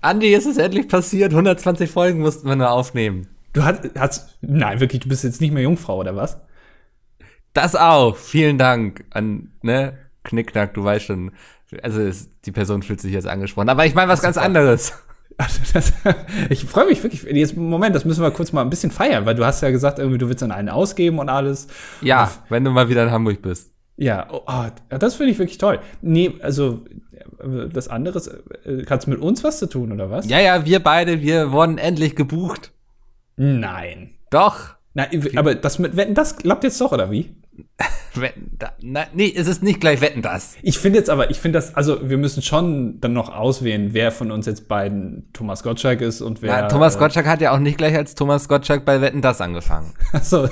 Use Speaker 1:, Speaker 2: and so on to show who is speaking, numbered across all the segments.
Speaker 1: Andi, ist es endlich passiert. 120 Folgen mussten wir nur aufnehmen.
Speaker 2: Du hast, hast, nein, wirklich, du bist jetzt nicht mehr Jungfrau, oder was?
Speaker 1: Das auch. Vielen Dank an, ne, Knickknack, du weißt schon. Also, es, die Person fühlt sich jetzt angesprochen. Aber ich meine was ganz anderes.
Speaker 2: Also das, ich freue mich wirklich. Jetzt, Moment, das müssen wir kurz mal ein bisschen feiern, weil du hast ja gesagt, irgendwie, du willst dann einen ausgeben und alles.
Speaker 1: Ja,
Speaker 2: Und
Speaker 1: wenn du mal wieder in Hamburg bist.
Speaker 2: Ja, oh, oh, das finde ich wirklich toll. Nee, also äh, das andere äh, kannst mit uns was zu tun, oder was?
Speaker 1: Ja, ja, wir beide, wir wurden endlich gebucht.
Speaker 2: Nein.
Speaker 1: Doch.
Speaker 2: Nein, aber das mit Wetten, das klappt jetzt doch, oder wie?
Speaker 1: Wetten, da, na, nee, es ist nicht gleich Wetten das.
Speaker 2: Ich finde jetzt aber, ich finde das, also wir müssen schon dann noch auswählen, wer von uns jetzt beiden Thomas Gottschalk ist und wer.
Speaker 1: Na, Thomas
Speaker 2: äh,
Speaker 1: Gottschalk hat ja auch nicht gleich als Thomas Gottschalk bei Wetten das angefangen.
Speaker 2: Achso,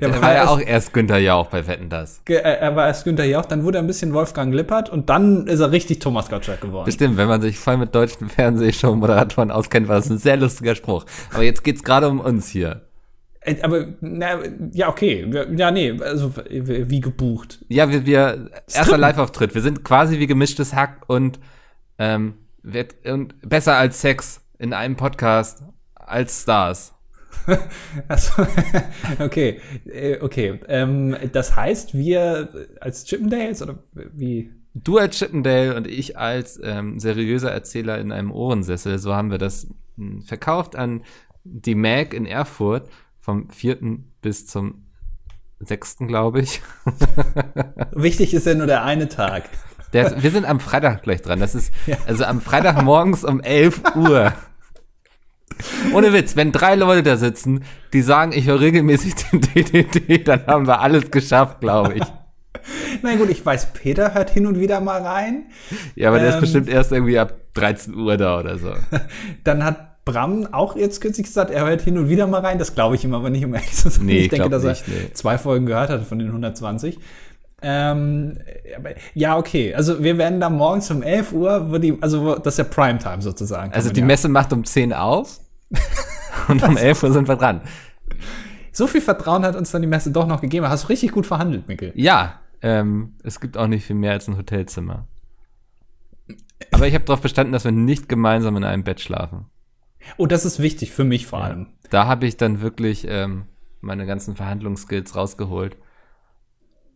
Speaker 2: der,
Speaker 1: Der war ja
Speaker 2: erst-
Speaker 1: auch erst Günther Jauch bei Wetten das.
Speaker 2: äh, Er war erst Günther Jauch, dann wurde er ein bisschen Wolfgang Lippert und dann ist er richtig Thomas Gottschalk geworden.
Speaker 1: Bestimmt, wenn man sich voll mit deutschen Fernsehshow-Moderatoren auskennt, war das ein sehr lustiger Spruch. Aber jetzt geht's gerade um uns hier.
Speaker 2: Äh, Aber, na, ja, okay. Ja, nee, also wie gebucht.
Speaker 1: Ja, wir, wir erster Live-Auftritt. Wir sind quasi wie gemischtes Hack und, ähm, wird, und besser als Sex in einem Podcast als Stars.
Speaker 2: Also, okay, äh, okay. Ähm, das heißt, wir als Chippendales oder wie?
Speaker 1: Du als Chippendale und ich als ähm, seriöser Erzähler in einem Ohrensessel, so haben wir das mh, verkauft an die Mag in Erfurt vom 4. bis zum 6. glaube ich.
Speaker 2: Wichtig ist ja nur der eine Tag.
Speaker 1: Der, wir sind am Freitag gleich dran. Das ist
Speaker 2: Ja.
Speaker 1: also am Freitag morgens um 11 Uhr. Ohne Witz, wenn drei Leute da sitzen, die sagen, ich höre regelmäßig den DDD, dann haben wir alles geschafft, glaube ich.
Speaker 2: Na gut, ich weiß, Peter hört hin und wieder mal rein.
Speaker 1: Ja, aber der ist
Speaker 2: Ähm.
Speaker 1: bestimmt erst irgendwie ab 13 Uhr da oder so.
Speaker 2: Dann hat Bram auch jetzt kürzlich gesagt, er hört hin und wieder mal rein. Das glaube ich ihm aber nicht, um ehrlich zu sein.
Speaker 1: Nee,
Speaker 2: ich denke, dass
Speaker 1: nicht,
Speaker 2: er
Speaker 1: nee.
Speaker 2: zwei Folgen gehört hat von den 120. Ähm, aber, ja, okay. Also wir werden da morgens um 11 Uhr, wo die, also das ist ja Primetime sozusagen.
Speaker 1: Also die
Speaker 2: ja.
Speaker 1: Messe macht um 10 auf und um 11 Uhr sind wir dran.
Speaker 2: So viel Vertrauen hat uns dann die Messe doch noch gegeben. Hast du richtig gut verhandelt, Mikkel.
Speaker 1: Ja, ähm, es gibt auch nicht viel mehr als ein Hotelzimmer. Aber ich habe darauf bestanden, dass wir nicht gemeinsam in einem Bett schlafen.
Speaker 2: Oh, das ist wichtig für mich vor allem.
Speaker 1: Da habe ich dann wirklich ähm, meine ganzen Verhandlungsskills rausgeholt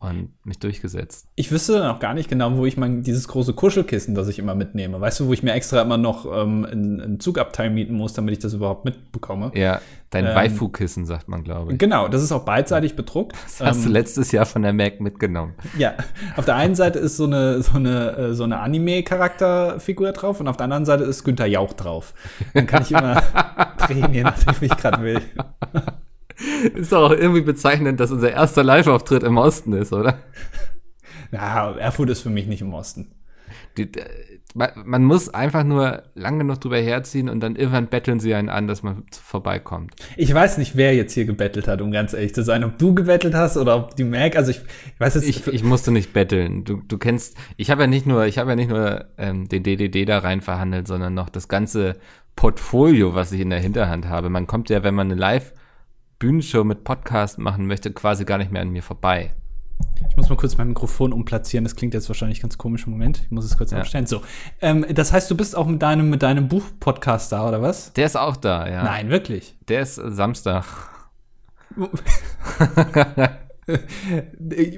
Speaker 1: und mich durchgesetzt.
Speaker 2: Ich wüsste dann auch gar nicht genau, wo ich mein dieses große Kuschelkissen, das ich immer mitnehme, weißt du, wo ich mir extra immer noch ähm, einen, einen Zugabteil mieten muss, damit ich das überhaupt mitbekomme.
Speaker 1: Ja, dein
Speaker 2: Ähm,
Speaker 1: Waifu-Kissen, sagt man, glaube ich.
Speaker 2: Genau, das ist auch beidseitig bedruckt.
Speaker 1: Das hast du
Speaker 2: Ähm,
Speaker 1: letztes Jahr von der Mac mitgenommen.
Speaker 2: ja, auf der einen Seite ist so eine so eine äh, so eine Anime-Charakterfigur drauf und auf der anderen Seite ist Günther Jauch drauf. Dann kann ich immer drehen, je nachdem, wie ich gerade will.
Speaker 1: Ist doch auch irgendwie bezeichnend, dass unser erster Live-Auftritt im Osten ist, oder?
Speaker 2: Ja, Erfurt ist für mich nicht im Osten.
Speaker 1: Die, äh, man, man muss einfach nur lang genug drüber herziehen und dann irgendwann betteln sie einen an, dass man vorbeikommt.
Speaker 2: Ich weiß nicht, wer jetzt hier gebettelt hat, um ganz ehrlich zu sein. Ob du gebettelt hast oder ob die Mac. Also ich, ich weiß jetzt.
Speaker 1: Ich, ich musste nicht betteln. Du, du kennst, ich habe ja nicht nur, ich habe ja nicht nur ähm, den DDD da rein verhandelt, sondern noch das ganze Portfolio, was ich in der Hinterhand habe. Man kommt ja, wenn man eine Live-Bühnenshow mit Podcast machen möchte, quasi gar nicht mehr an mir vorbei.
Speaker 2: Ich muss mal kurz mein Mikrofon umplatzieren. Das klingt jetzt wahrscheinlich ganz komisch. Moment, ich muss es kurz
Speaker 1: Ja.
Speaker 2: abstellen. So, ähm, das heißt, du bist auch mit deinem mit deinem Buch-Podcast da oder was?
Speaker 1: Der ist auch da, ja.
Speaker 2: Nein, wirklich.
Speaker 1: Der ist Samstag.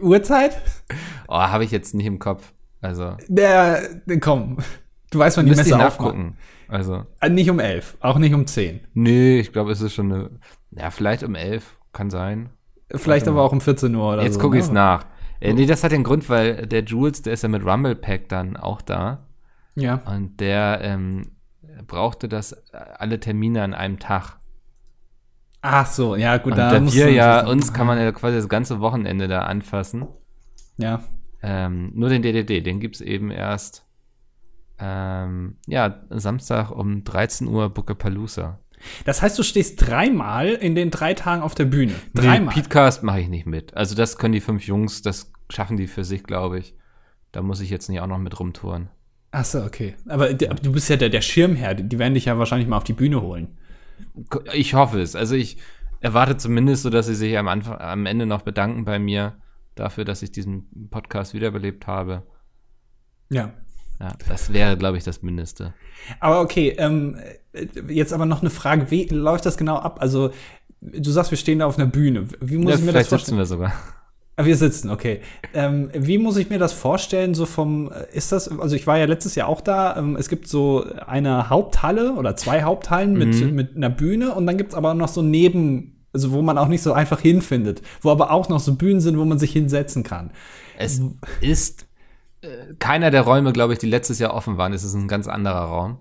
Speaker 2: Uhrzeit?
Speaker 1: Oh, habe ich jetzt nicht im Kopf. Also,
Speaker 2: Der, komm. Du weißt, wann die Messe
Speaker 1: nachgucken. Also,
Speaker 2: Äh, Nicht um elf, auch nicht um zehn.
Speaker 1: nee, ich glaube, es ist schon eine, ja, vielleicht um elf, kann sein.
Speaker 2: Vielleicht aber auch um 14 Uhr oder
Speaker 1: Jetzt
Speaker 2: so.
Speaker 1: gucke ich es
Speaker 2: ne?
Speaker 1: nach. Äh, nee, das hat den Grund, weil der Jules, der ist ja mit Rumble Pack dann auch da.
Speaker 2: Ja.
Speaker 1: Und der ähm, brauchte das alle Termine an einem Tag.
Speaker 2: Ach so, ja, gut,
Speaker 1: Und
Speaker 2: da
Speaker 1: da
Speaker 2: musst
Speaker 1: wir ja, uns kann man ja quasi das ganze Wochenende da anfassen.
Speaker 2: Ja.
Speaker 1: Ähm, nur den DDD, den gibt's eben erst, ähm, ja, Samstag um 13 Uhr Bucapalooza.
Speaker 2: Das heißt, du stehst dreimal in den drei Tagen auf der Bühne.
Speaker 1: Nee,
Speaker 2: Dreimal.
Speaker 1: Petecast mache ich nicht mit. Also das können die fünf Jungs, das schaffen die für sich, glaube ich. Da muss ich jetzt nicht auch noch mit rumtouren.
Speaker 2: Ach so, okay. Aber du bist ja der, der Schirmherr. Die werden dich ja wahrscheinlich mal auf die Bühne holen.
Speaker 1: Ich hoffe es. Also ich erwarte zumindest so, dass sie sich am Anfang, am Ende noch bedanken bei mir dafür, dass ich diesen Podcast wiederbelebt habe.
Speaker 2: Ja.
Speaker 1: Ja, das wäre, glaube ich, das Mindeste.
Speaker 2: Aber okay, ähm, jetzt aber noch eine Frage, wie läuft das genau ab? Also, du sagst, wir stehen da auf einer Bühne. Wie muss
Speaker 1: Ja,
Speaker 2: ich mir das
Speaker 1: vielleicht sitzen wir sogar.
Speaker 2: Ah, Wir sitzen, okay. Ähm, wie muss ich mir das vorstellen? So vom, äh, ist das, also ich war ja letztes Jahr auch da. Ähm, es gibt so eine Haupthalle oder zwei Haupthallen mit,
Speaker 1: Mhm.
Speaker 2: mit einer Bühne und dann gibt's aber noch so neben, also wo man auch nicht so einfach hinfindet, wo aber auch noch so Bühnen sind, wo man sich hinsetzen kann.
Speaker 1: Es ist keiner der Räume, glaube ich, die letztes Jahr offen waren. Es ist ein ganz anderer Raum.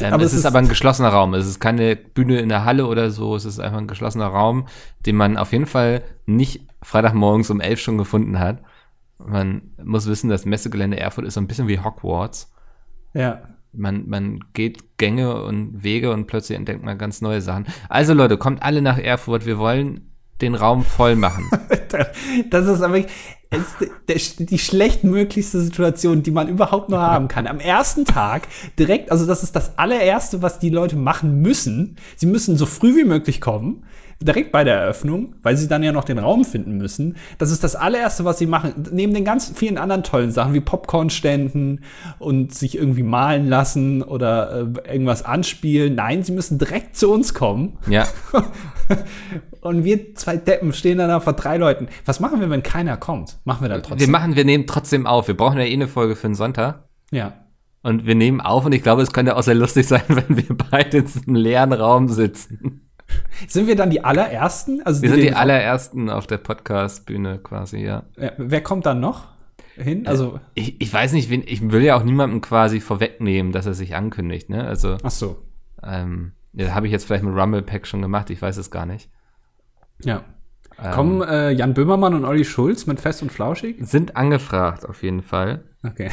Speaker 1: Ähm, es, ist, aber ein geschlossener Raum. Es ist keine Bühne in der Halle oder so. Es ist einfach ein geschlossener Raum, den man auf jeden Fall nicht Freitagmorgens um elf schon gefunden hat. Man muss wissen, das Messegelände Erfurt ist so ein bisschen wie Hogwarts.
Speaker 2: ja.
Speaker 1: Man, man geht Gänge und Wege und plötzlich entdeckt man ganz neue Sachen. Also Leute, kommt alle nach Erfurt. Wir wollen den Raum voll machen.
Speaker 2: Das ist aber der, die schlechtmöglichste Situation, die man überhaupt nur haben kann. Am ersten Tag direkt, also das ist das allererste, was die Leute machen müssen. Sie müssen so früh wie möglich kommen, direkt bei der Eröffnung, weil sie dann ja noch den Raum finden müssen. Das ist das allererste, was sie machen. Neben den ganz vielen anderen tollen Sachen wie Popcornständen und sich irgendwie malen lassen oder äh, irgendwas anspielen. Nein, sie müssen direkt zu uns kommen.
Speaker 1: Ja.
Speaker 2: Und wir zwei Deppen stehen dann da vor drei Leuten. Was machen wir, wenn keiner kommt? Machen wir dann
Speaker 1: Wir
Speaker 2: trotzdem.
Speaker 1: machen, wir nehmen trotzdem auf. Wir brauchen ja eh eine Folge für den Sonntag.
Speaker 2: ja.
Speaker 1: Und wir nehmen auf und ich glaube, es könnte auch sehr lustig sein, wenn wir beide in diesem leeren Raum sitzen.
Speaker 2: Sind wir dann die allerersten? Also
Speaker 1: Wir sind die allerersten auf der Podcast-Bühne quasi, ja.
Speaker 2: Wer kommt dann noch hin? Also,
Speaker 1: Ich, ich weiß nicht, ich will ja auch niemandem quasi vorwegnehmen, dass er sich ankündigt, ne? Also,
Speaker 2: ach so.
Speaker 1: ähm, ja, habe ich jetzt vielleicht mit Rumble Pack schon gemacht, ich weiß es gar nicht.
Speaker 2: Ja.
Speaker 1: Ähm,
Speaker 2: Kommen äh, Jan Böhmermann und Olli Schulz mit Fest und Flauschig?
Speaker 1: Sind angefragt auf jeden Fall.
Speaker 2: Okay.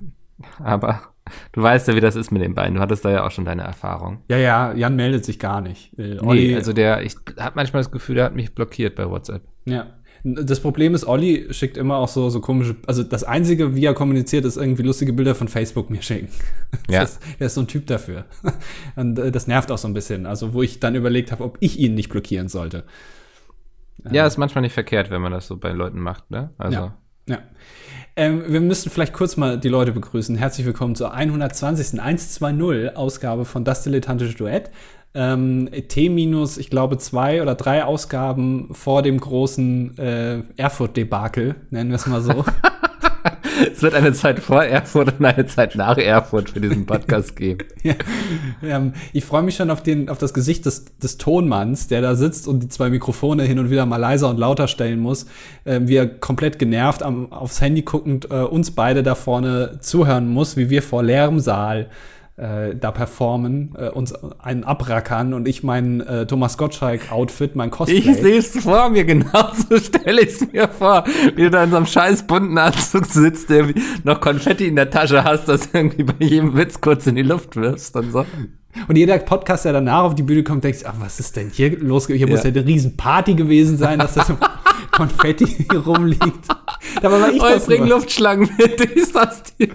Speaker 1: Aber du weißt ja, wie das ist mit den beiden. Du hattest da ja auch schon deine Erfahrung.
Speaker 2: Ja, ja, Jan meldet sich gar nicht. Äh, Olli,
Speaker 1: Nee, also der, ich habe manchmal das Gefühl, der hat mich blockiert bei WhatsApp.
Speaker 2: ja. Das Problem ist, Olli schickt immer auch so, so komische, also das Einzige, wie er kommuniziert, ist irgendwie lustige Bilder von Facebook mir schicken.
Speaker 1: Ja.
Speaker 2: Das, der ist so ein Typ dafür. Und äh, das nervt auch so ein bisschen. Also, wo ich dann überlegt habe, ob ich ihn nicht blockieren sollte.
Speaker 1: Ja, ist manchmal nicht verkehrt, wenn man das so bei Leuten macht, ne? Also,
Speaker 2: Ja. Ja. Ähm, wir müssten vielleicht kurz mal die Leute begrüßen. Herzlich willkommen zur 120. 120 Ausgabe von Das Dilettantische Duett. Ähm, T minus, ich glaube, zwei oder drei Ausgaben vor dem großen äh, Erfurt-Debakel, nennen wir es mal so.
Speaker 1: es wird eine Zeit vor Erfurt und eine Zeit nach Erfurt für diesen Podcast geben.
Speaker 2: ja. ähm, ich freue mich schon auf, den, auf das Gesicht des, des Tonmanns, der da sitzt und die zwei Mikrofone hin und wieder mal leiser und lauter stellen muss. Ähm, wie er komplett genervt am, aufs Handy guckend äh, uns beide da vorne zuhören muss, wie wir vor leerem Saal äh, da performen, äh, uns einen abrackern und ich mein äh, Thomas Gottschalk-Outfit, mein Cosplay.
Speaker 1: Ich sehe es vor mir, genauso stelle ich es mir vor, wie du da in so einem scheiß bunten Anzug sitzt, der noch Konfetti in der Tasche hast, das irgendwie bei jedem Witz kurz in die Luft wirfst und so.
Speaker 2: Und jeder Podcast, der danach auf die Bühne kommt, denkt, ach, was ist denn hier los? Hier muss ja
Speaker 1: Ja.
Speaker 2: eine Riesenparty gewesen sein, dass das so Konfetti hier rumliegt. Dabei war ich
Speaker 1: Oh, ich
Speaker 2: das
Speaker 1: bring. Luftschlangen mit, ich sag's dir.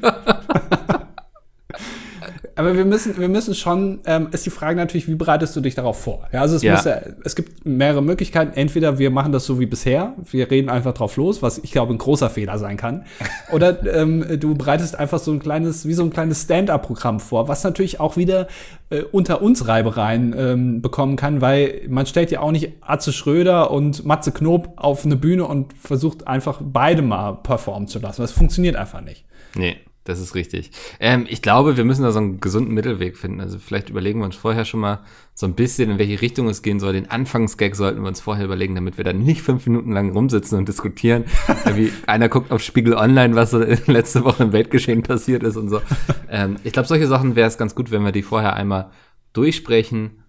Speaker 2: Aber wir müssen, wir müssen schon, ähm, ist die Frage natürlich, wie bereitest du dich darauf vor? Ja, also es,
Speaker 1: Ja.
Speaker 2: muss ja, es gibt mehrere Möglichkeiten. Entweder wir machen das so wie bisher, wir reden einfach drauf los, was ich glaube ein großer Fehler sein kann. Oder ähm, du bereitest einfach so ein kleines, wie so ein kleines Stand-up-Programm vor, was natürlich auch wieder äh, unter uns Reibereien ähm, bekommen kann, weil man stellt ja auch nicht Atze Schröder und Matze Knob auf eine Bühne und versucht einfach beide mal performen zu lassen. Das funktioniert einfach nicht.
Speaker 1: Nee, das ist richtig. Ähm, ich glaube, wir müssen da so einen gesunden Mittelweg finden. Also vielleicht überlegen wir uns vorher schon mal so ein bisschen, in welche Richtung es gehen soll. Den Anfangsgag sollten wir uns vorher überlegen, damit wir dann nicht fünf Minuten lang rumsitzen und diskutieren. wie einer guckt auf Spiegel Online, was so letzte Woche im Weltgeschehen passiert ist und so. Ähm, ich glaube, solche Sachen wäre es ganz gut, wenn wir die vorher einmal durchsprechen.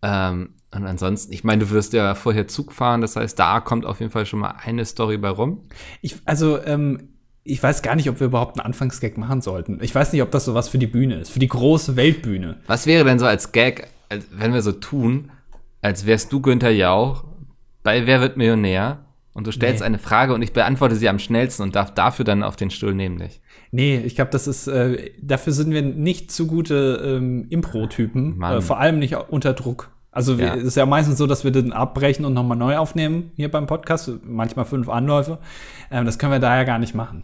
Speaker 1: Ähm, und ansonsten, ich meine, du wirst ja vorher Zug fahren, das heißt, da kommt auf jeden Fall schon mal eine Story bei rum.
Speaker 2: Ich, also, ähm, ich weiß gar nicht, ob wir überhaupt einen Anfangsgag machen sollten. Ich weiß nicht, ob das sowas für die Bühne ist, für die große Weltbühne.
Speaker 1: Was wäre denn so als Gag, als, wenn wir so tun, als wärst du Günther Jauch bei Wer wird Millionär und du stellst
Speaker 2: Nee.
Speaker 1: eine Frage und ich beantworte sie am schnellsten und darf dafür dann auf den Stuhl nehmen dich.
Speaker 2: Nee, ich glaube, das ist, äh, dafür sind wir nicht zu gute ähm, Impro-Typen, äh, vor allem nicht unter Druck. Also wir-
Speaker 1: Ja.
Speaker 2: es ist ja meistens so, dass wir den abbrechen und nochmal neu aufnehmen hier beim Podcast, manchmal fünf Anläufe. Ähm, das können wir daher gar nicht machen.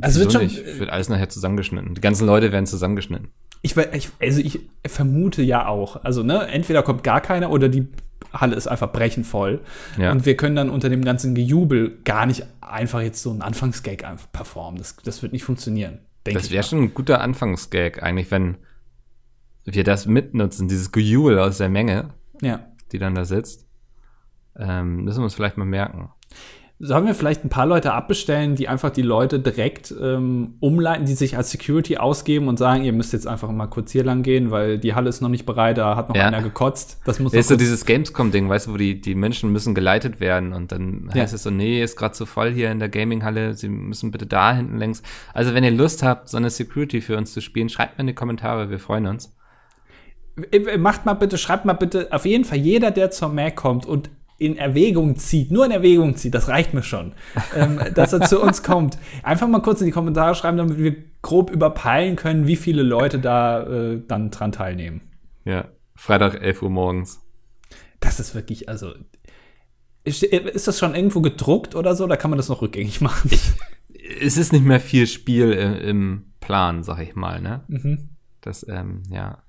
Speaker 2: Also wird schon-
Speaker 1: nicht? Wird alles nachher zusammengeschnitten. Die ganzen Leute werden zusammengeschnitten.
Speaker 2: Ich, ich, also ich vermute ja auch. Also, ne, entweder kommt gar keiner oder die Halle ist einfach brechend voll.
Speaker 1: Ja.
Speaker 2: Und wir können dann unter dem ganzen Gejubel gar nicht einfach jetzt so einen Anfangsgag einfach performen. Das, das wird nicht funktionieren.
Speaker 1: Das wäre schon ein guter Anfangsgag, eigentlich, wenn wir das mitnutzen, dieses Gejubel aus der Menge,
Speaker 2: Ja.
Speaker 1: die dann da sitzt. Ähm, müssen wir uns vielleicht mal merken.
Speaker 2: Sollen wir vielleicht ein paar Leute abbestellen, die einfach die Leute direkt ähm, umleiten, die sich als Security ausgeben und sagen, ihr müsst jetzt einfach mal kurz hier lang gehen, weil die Halle ist noch nicht bereit, da hat noch
Speaker 1: Ja.
Speaker 2: einer gekotzt. Das muss
Speaker 1: ist so dieses Gamescom-Ding, weißt du, wo die, die Menschen müssen geleitet werden und dann
Speaker 2: Ja.
Speaker 1: heißt es so, nee, ist gerade zu voll hier in der Gaming-Halle, sie müssen bitte da hinten längs. Also wenn ihr Lust habt, so eine Security für uns zu spielen, schreibt mir in die Kommentare, wir freuen uns.
Speaker 2: Äh, Macht mal bitte, schreibt mal bitte, auf jeden Fall jeder, der zur Mac kommt und in Erwägung zieht, nur in Erwägung zieht, das reicht mir schon, ähm, dass er zu uns kommt. Einfach mal kurz in die Kommentare schreiben, damit wir grob überpeilen können, wie viele Leute da äh, dann dran teilnehmen.
Speaker 1: Ja, Freitag 11 Uhr morgens.
Speaker 2: Das ist wirklich, also, ist, ist das schon irgendwo gedruckt oder so, oder kann man das noch rückgängig machen?
Speaker 1: Es ist nicht mehr viel Spiel im, im Plan, sag ich mal, ne?
Speaker 2: Mhm.
Speaker 1: Das, ähm, ja.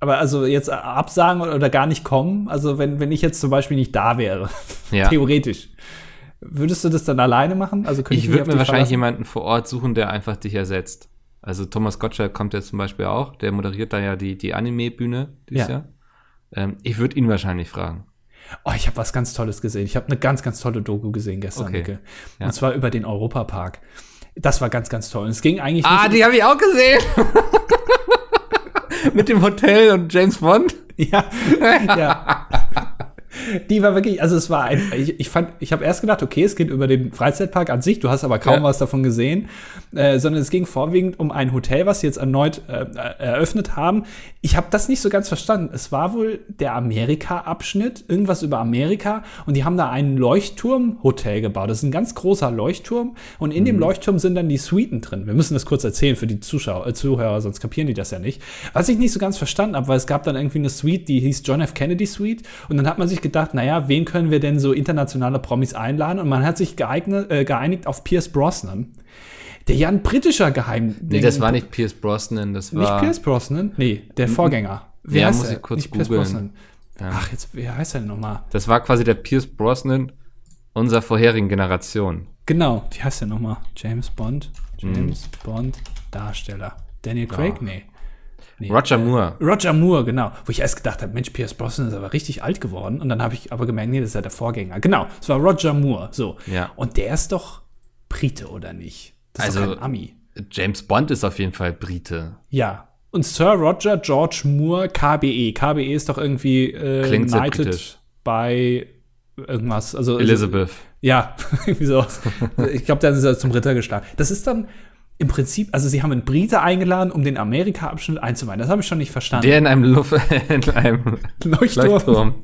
Speaker 2: Aber also jetzt absagen oder gar nicht kommen, also wenn, wenn ich jetzt zum Beispiel nicht da wäre,
Speaker 1: Ja.
Speaker 2: theoretisch, würdest du das dann alleine machen? Also könnte
Speaker 1: Ich
Speaker 2: mich
Speaker 1: würde mir wahrscheinlich
Speaker 2: verlassen?
Speaker 1: jemanden vor Ort suchen, der einfach dich ersetzt. Also Thomas Gottschalk kommt jetzt zum Beispiel auch, der moderiert da ja die, die Anime-Bühne dieses
Speaker 2: Ja.
Speaker 1: Jahr. Ähm, ich würde ihn wahrscheinlich fragen.
Speaker 2: Oh, ich habe was ganz Tolles gesehen. Ich habe eine ganz, ganz tolle Doku gesehen gestern,
Speaker 1: Okay. Ja.
Speaker 2: Und zwar über den Europapark. Das war ganz, ganz toll. Und es ging eigentlich
Speaker 1: Ah, die habe ich auch gesehen. Mit dem Hotel und James Bond.
Speaker 2: Ja, ja. Die war wirklich, also es war ein, ich, ich fand, ich habe erst gedacht, okay, es geht über den Freizeitpark an sich, du hast aber kaum
Speaker 1: Ja.
Speaker 2: was davon gesehen, äh, sondern es ging vorwiegend um ein Hotel, was sie jetzt erneut äh, äh, eröffnet haben. Ich habe das nicht so ganz verstanden. Es war wohl der Amerika-Abschnitt, irgendwas über Amerika und die haben da ein Leuchtturm-Hotel gebaut. Das ist ein ganz großer Leuchtturm und in dem Leuchtturm sind dann die Suiten drin. Wir müssen das kurz erzählen für die Zuschauer, äh, Zuhörer, sonst kapieren die das ja nicht. Was ich nicht so ganz verstanden habe, weil es gab dann irgendwie eine Suite, die hieß John F. Kennedy Suite und dann hat man sich gedacht, naja, wen können wir denn so internationale Promis einladen? Und man hat sich geeignet, äh, geeinigt auf Pierce Brosnan, der ja ein britischer Geheim...
Speaker 1: Nee, das war nicht Pierce Brosnan, das
Speaker 2: Nicht
Speaker 1: war.
Speaker 2: Pierce Brosnan? Nee, der Vorgänger. Wer
Speaker 1: Ja,
Speaker 2: heißt
Speaker 1: muss
Speaker 2: der?
Speaker 1: ich kurz
Speaker 2: Nicht Pierce
Speaker 1: googeln.
Speaker 2: Brosnan. Ach, jetzt, wie heißt er denn nochmal?
Speaker 1: Das war quasi der Pierce Brosnan unserer vorherigen Generation.
Speaker 2: Genau, wie heißt der nochmal? James Bond?
Speaker 1: Mhm.
Speaker 2: James Bond Darsteller. Daniel Craig? Nee. Nee.
Speaker 1: Roger Moore.
Speaker 2: Roger Moore, genau. Wo ich erst gedacht habe, Mensch, Pierce Brosnan ist aber richtig alt geworden. Und dann habe ich aber gemerkt, nee, das ist ja der Vorgänger. Genau, es war Roger Moore. So.
Speaker 1: Ja.
Speaker 2: Und der ist doch Brite, oder nicht? Das ist
Speaker 1: Also-
Speaker 2: Ami.
Speaker 1: James Bond ist auf jeden Fall Brite.
Speaker 2: Ja. Und Sir Roger George Moore, KBE. KBE ist doch irgendwie äh,
Speaker 1: Klingt sehr
Speaker 2: United
Speaker 1: britisch.
Speaker 2: bei irgendwas. Also,
Speaker 1: Elizabeth.
Speaker 2: Ja, irgendwie so. Ich glaube, dann ist er zum Ritter geschlagen. Das ist dann im Prinzip, also sie haben einen Brite eingeladen, um den Amerika-Abschnitt einzuweihen. Das habe ich schon nicht verstanden.
Speaker 1: Der in einem, Luft, in einem
Speaker 2: Leuchtturm.
Speaker 1: Leuchtturm.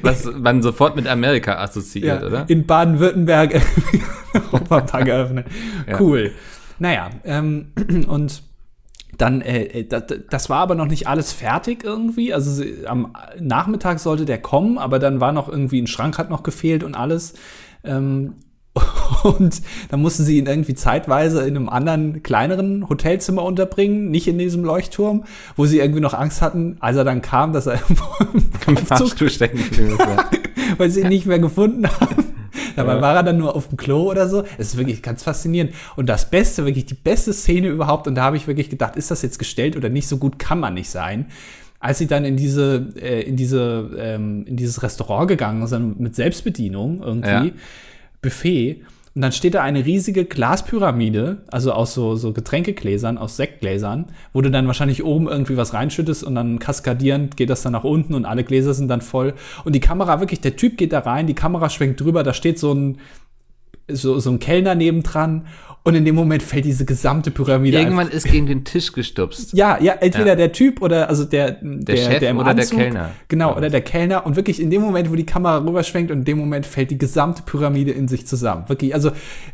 Speaker 1: Was man sofort mit Amerika assoziiert,
Speaker 2: ja,
Speaker 1: oder?
Speaker 2: in Baden-Württemberg Europapark eröffnet.
Speaker 1: Ja.
Speaker 2: Cool. Naja, ähm, und dann, äh, das, das war aber noch nicht alles fertig irgendwie. Also sie, am Nachmittag sollte der kommen, aber dann war noch irgendwie ein Schrank hat noch gefehlt und alles. Ähm, und dann mussten sie ihn irgendwie zeitweise in einem anderen, kleineren Hotelzimmer unterbringen, nicht in diesem Leuchtturm, wo sie irgendwie noch Angst hatten, als er dann kam, dass er im
Speaker 1: Fahrstuhl stecken ja.
Speaker 2: weil sie ihn nicht mehr gefunden haben. Dabei war er dann nur auf dem Klo oder so. Es ist wirklich ganz faszinierend. Und das Beste, wirklich die beste Szene überhaupt, und da habe ich wirklich gedacht, ist das jetzt gestellt oder nicht? So gut kann man nicht sein. Als sie dann in diese, äh, in diese, ähm, in dieses Restaurant gegangen sind mit Selbstbedienung irgendwie,
Speaker 1: Ja.
Speaker 2: Buffet, und dann steht da eine riesige Glaspyramide, also aus so, so Getränkegläsern, aus Sektgläsern, wo du dann wahrscheinlich oben irgendwie was reinschüttest und dann kaskadierend geht das dann nach unten und alle Gläser sind dann voll. Und die Kamera wirklich, der Typ geht da rein, die Kamera schwenkt drüber, da steht so ein, so, so ein Kellner nebendran und in dem Moment fällt diese gesamte Pyramide
Speaker 1: Irgendwann ist gegen den Tisch gestupst.
Speaker 2: ja, ja, entweder
Speaker 1: Ja.
Speaker 2: der Typ oder also der der,
Speaker 1: Chef
Speaker 2: im
Speaker 1: oder der
Speaker 2: Anzug,
Speaker 1: Kellner.
Speaker 2: Genau, oder der Kellner und wirklich in dem Moment, wo die Kamera rüberschwenkt und in dem Moment fällt die gesamte Pyramide in sich zusammen. Wirklich, also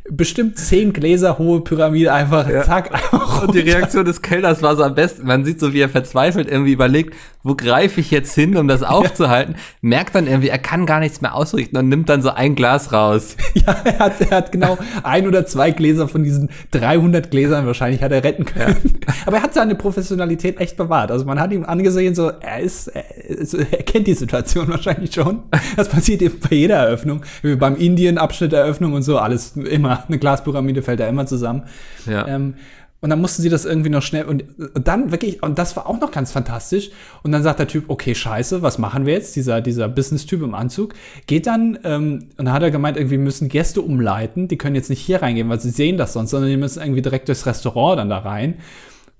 Speaker 2: bestimmt zehn Gläser hohe Pyramide einfach zack einfach
Speaker 1: Und die. Reaktion des Kellners war so am besten. Man sieht so, wie er verzweifelt irgendwie überlegt, wo greife ich jetzt hin, um das aufzuhalten? Merkt dann irgendwie, er kann gar nichts mehr ausrichten und nimmt dann so ein Glas raus.
Speaker 2: Ja, er hat, er hat genau ein oder zwei Gläser von diesen 300 Gläsern wahrscheinlich hat er retten können. Aber er hat seine Professionalität echt bewahrt. Also man hat ihm angesehen, so, er ist, er, ist, er kennt die Situation wahrscheinlich schon. Das passiert eben bei jeder Eröffnung. Wie beim Indien-Abschnitt Eröffnung und so, alles immer, eine Glaspyramide fällt da immer zusammen.
Speaker 1: Ja.
Speaker 2: Ähm, und dann mussten sie das irgendwie noch schnell und, und dann wirklich, und das war auch noch ganz fantastisch. Und dann sagt der Typ, okay, scheiße, was machen wir jetzt? Dieser, dieser Business-Typ im Anzug geht dann, ähm, und dann hat er gemeint, irgendwie müssen Gäste umleiten, die können jetzt nicht hier reingehen, weil sie sehen das sonst, sondern die müssen irgendwie direkt durchs Restaurant dann da rein.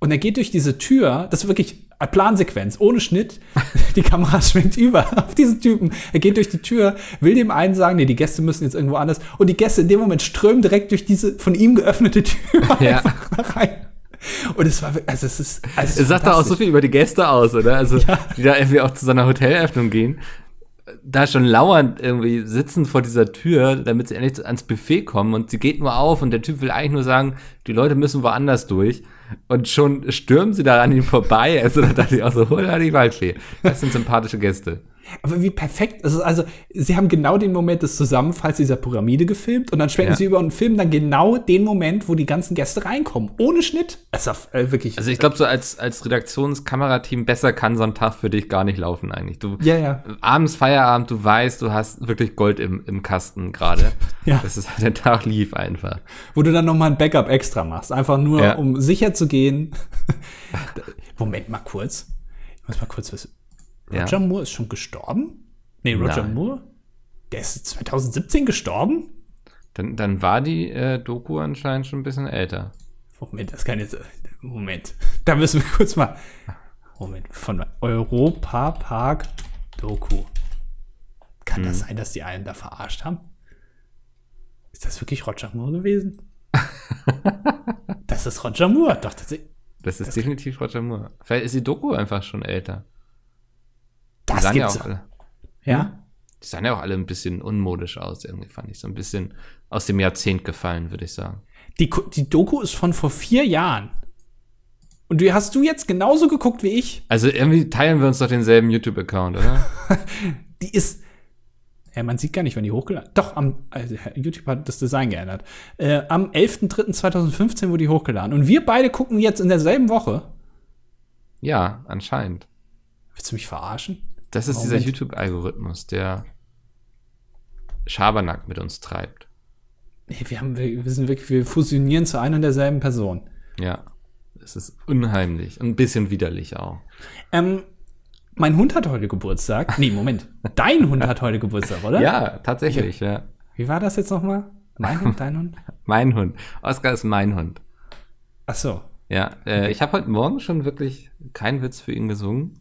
Speaker 2: Und er geht durch diese Tür, das ist wirklich eine Plansequenz, ohne Schnitt. Die Kamera schwenkt über auf diesen Typen. Er geht durch die Tür, will dem einen sagen, nee, die Gäste müssen jetzt irgendwo anders. Und die Gäste in dem Moment strömen direkt durch diese von ihm geöffnete Tür
Speaker 1: Ja.
Speaker 2: einfach da rein. Und es war, also es ist, also es
Speaker 1: sagt doch auch so viel über die Gäste aus, oder? Also,
Speaker 2: Ja.
Speaker 1: die da irgendwie auch zu seiner Hoteleröffnung gehen. Da schon lauernd irgendwie sitzen vor dieser Tür, damit sie endlich ans Buffet kommen und sie geht nur auf und der Typ will eigentlich nur sagen, die Leute müssen woanders durch. Und schon stürmen sie da an ihm vorbei. Also da dachte ich auch so, hola die Waldfee. Das sind sympathische Gäste.
Speaker 2: Aber wie perfekt. Also, also, sie haben genau den Moment des Zusammenfalls dieser Pyramide gefilmt und dann schwenken
Speaker 1: Ja.
Speaker 2: sie über und filmen dann genau den Moment, wo die ganzen Gäste reinkommen. Ohne Schnitt. Es war äh, wirklich.
Speaker 1: Also ich glaube, so als, als Redaktionskamerateam besser kann so ein Tag für dich gar nicht laufen eigentlich. Du,
Speaker 2: ja, ja.
Speaker 1: abends Feierabend, du weißt, du hast wirklich Gold im, im Kasten gerade.
Speaker 2: Ja.
Speaker 1: Das ist, der Tag lief einfach.
Speaker 2: Wo du dann nochmal ein Backup extra machst. Einfach nur,
Speaker 1: Ja.
Speaker 2: um sicher zu gehen. Moment mal kurz. Ich muss mal kurz wissen.
Speaker 1: Ja.
Speaker 2: Roger Moore ist schon gestorben? Nee, Roger
Speaker 1: Nein.
Speaker 2: Moore? Der ist 2017 gestorben?
Speaker 1: Dann, dann war die äh, Doku anscheinend schon ein bisschen älter.
Speaker 2: Moment, das kann jetzt. Moment. Da müssen wir kurz mal. Moment. Von Europa Park Doku. Kann
Speaker 1: Mhm.
Speaker 2: das sein, dass die einen da verarscht haben? Ist das wirklich Roger Moore gewesen? das ist Roger Moore. Doch, das,
Speaker 1: Das ist definitiv Roger Moore. Vielleicht ist die Doku einfach schon älter. Die
Speaker 2: das
Speaker 1: sahen ja
Speaker 2: gibt's.
Speaker 1: auch alle,
Speaker 2: Ja.
Speaker 1: die sahen ja auch alle ein bisschen unmodisch aus, irgendwie fand ich. So ein bisschen aus dem Jahrzehnt gefallen, würde ich sagen.
Speaker 2: Die, die Doku ist von vor vier Jahren. Und die hast du jetzt genauso geguckt wie ich?
Speaker 1: Also irgendwie teilen wir uns doch denselben YouTube-Account, oder?
Speaker 2: Die ist. Ja, man sieht gar nicht, wann die hochgeladen Doch, am, also YouTube hat das Design geändert. Äh, am 11.03.2015 wurde die hochgeladen. Und wir beide gucken jetzt in derselben Woche.
Speaker 1: ja, anscheinend.
Speaker 2: Willst du mich verarschen?
Speaker 1: Das ist
Speaker 2: Moment.
Speaker 1: dieser YouTube-Algorithmus, der Schabernack mit uns treibt.
Speaker 2: Wir, haben, wir, sind wirklich, wir fusionieren zu einer und derselben Person.
Speaker 1: Ja. Es ist unheimlich. und Ein bisschen widerlich auch.
Speaker 2: Ähm, mein Hund hat heute Geburtstag. Nee, Moment. Dein Hund hat heute Geburtstag, oder?
Speaker 1: Ja, tatsächlich, ja.
Speaker 2: Wie war das jetzt nochmal? Mein Hund, dein Hund?
Speaker 1: Mein Hund. Oskar ist mein Hund.
Speaker 2: Ach so.
Speaker 1: Ja, äh, ich habe heute Morgen schon wirklich keinen Witz für ihn gesungen.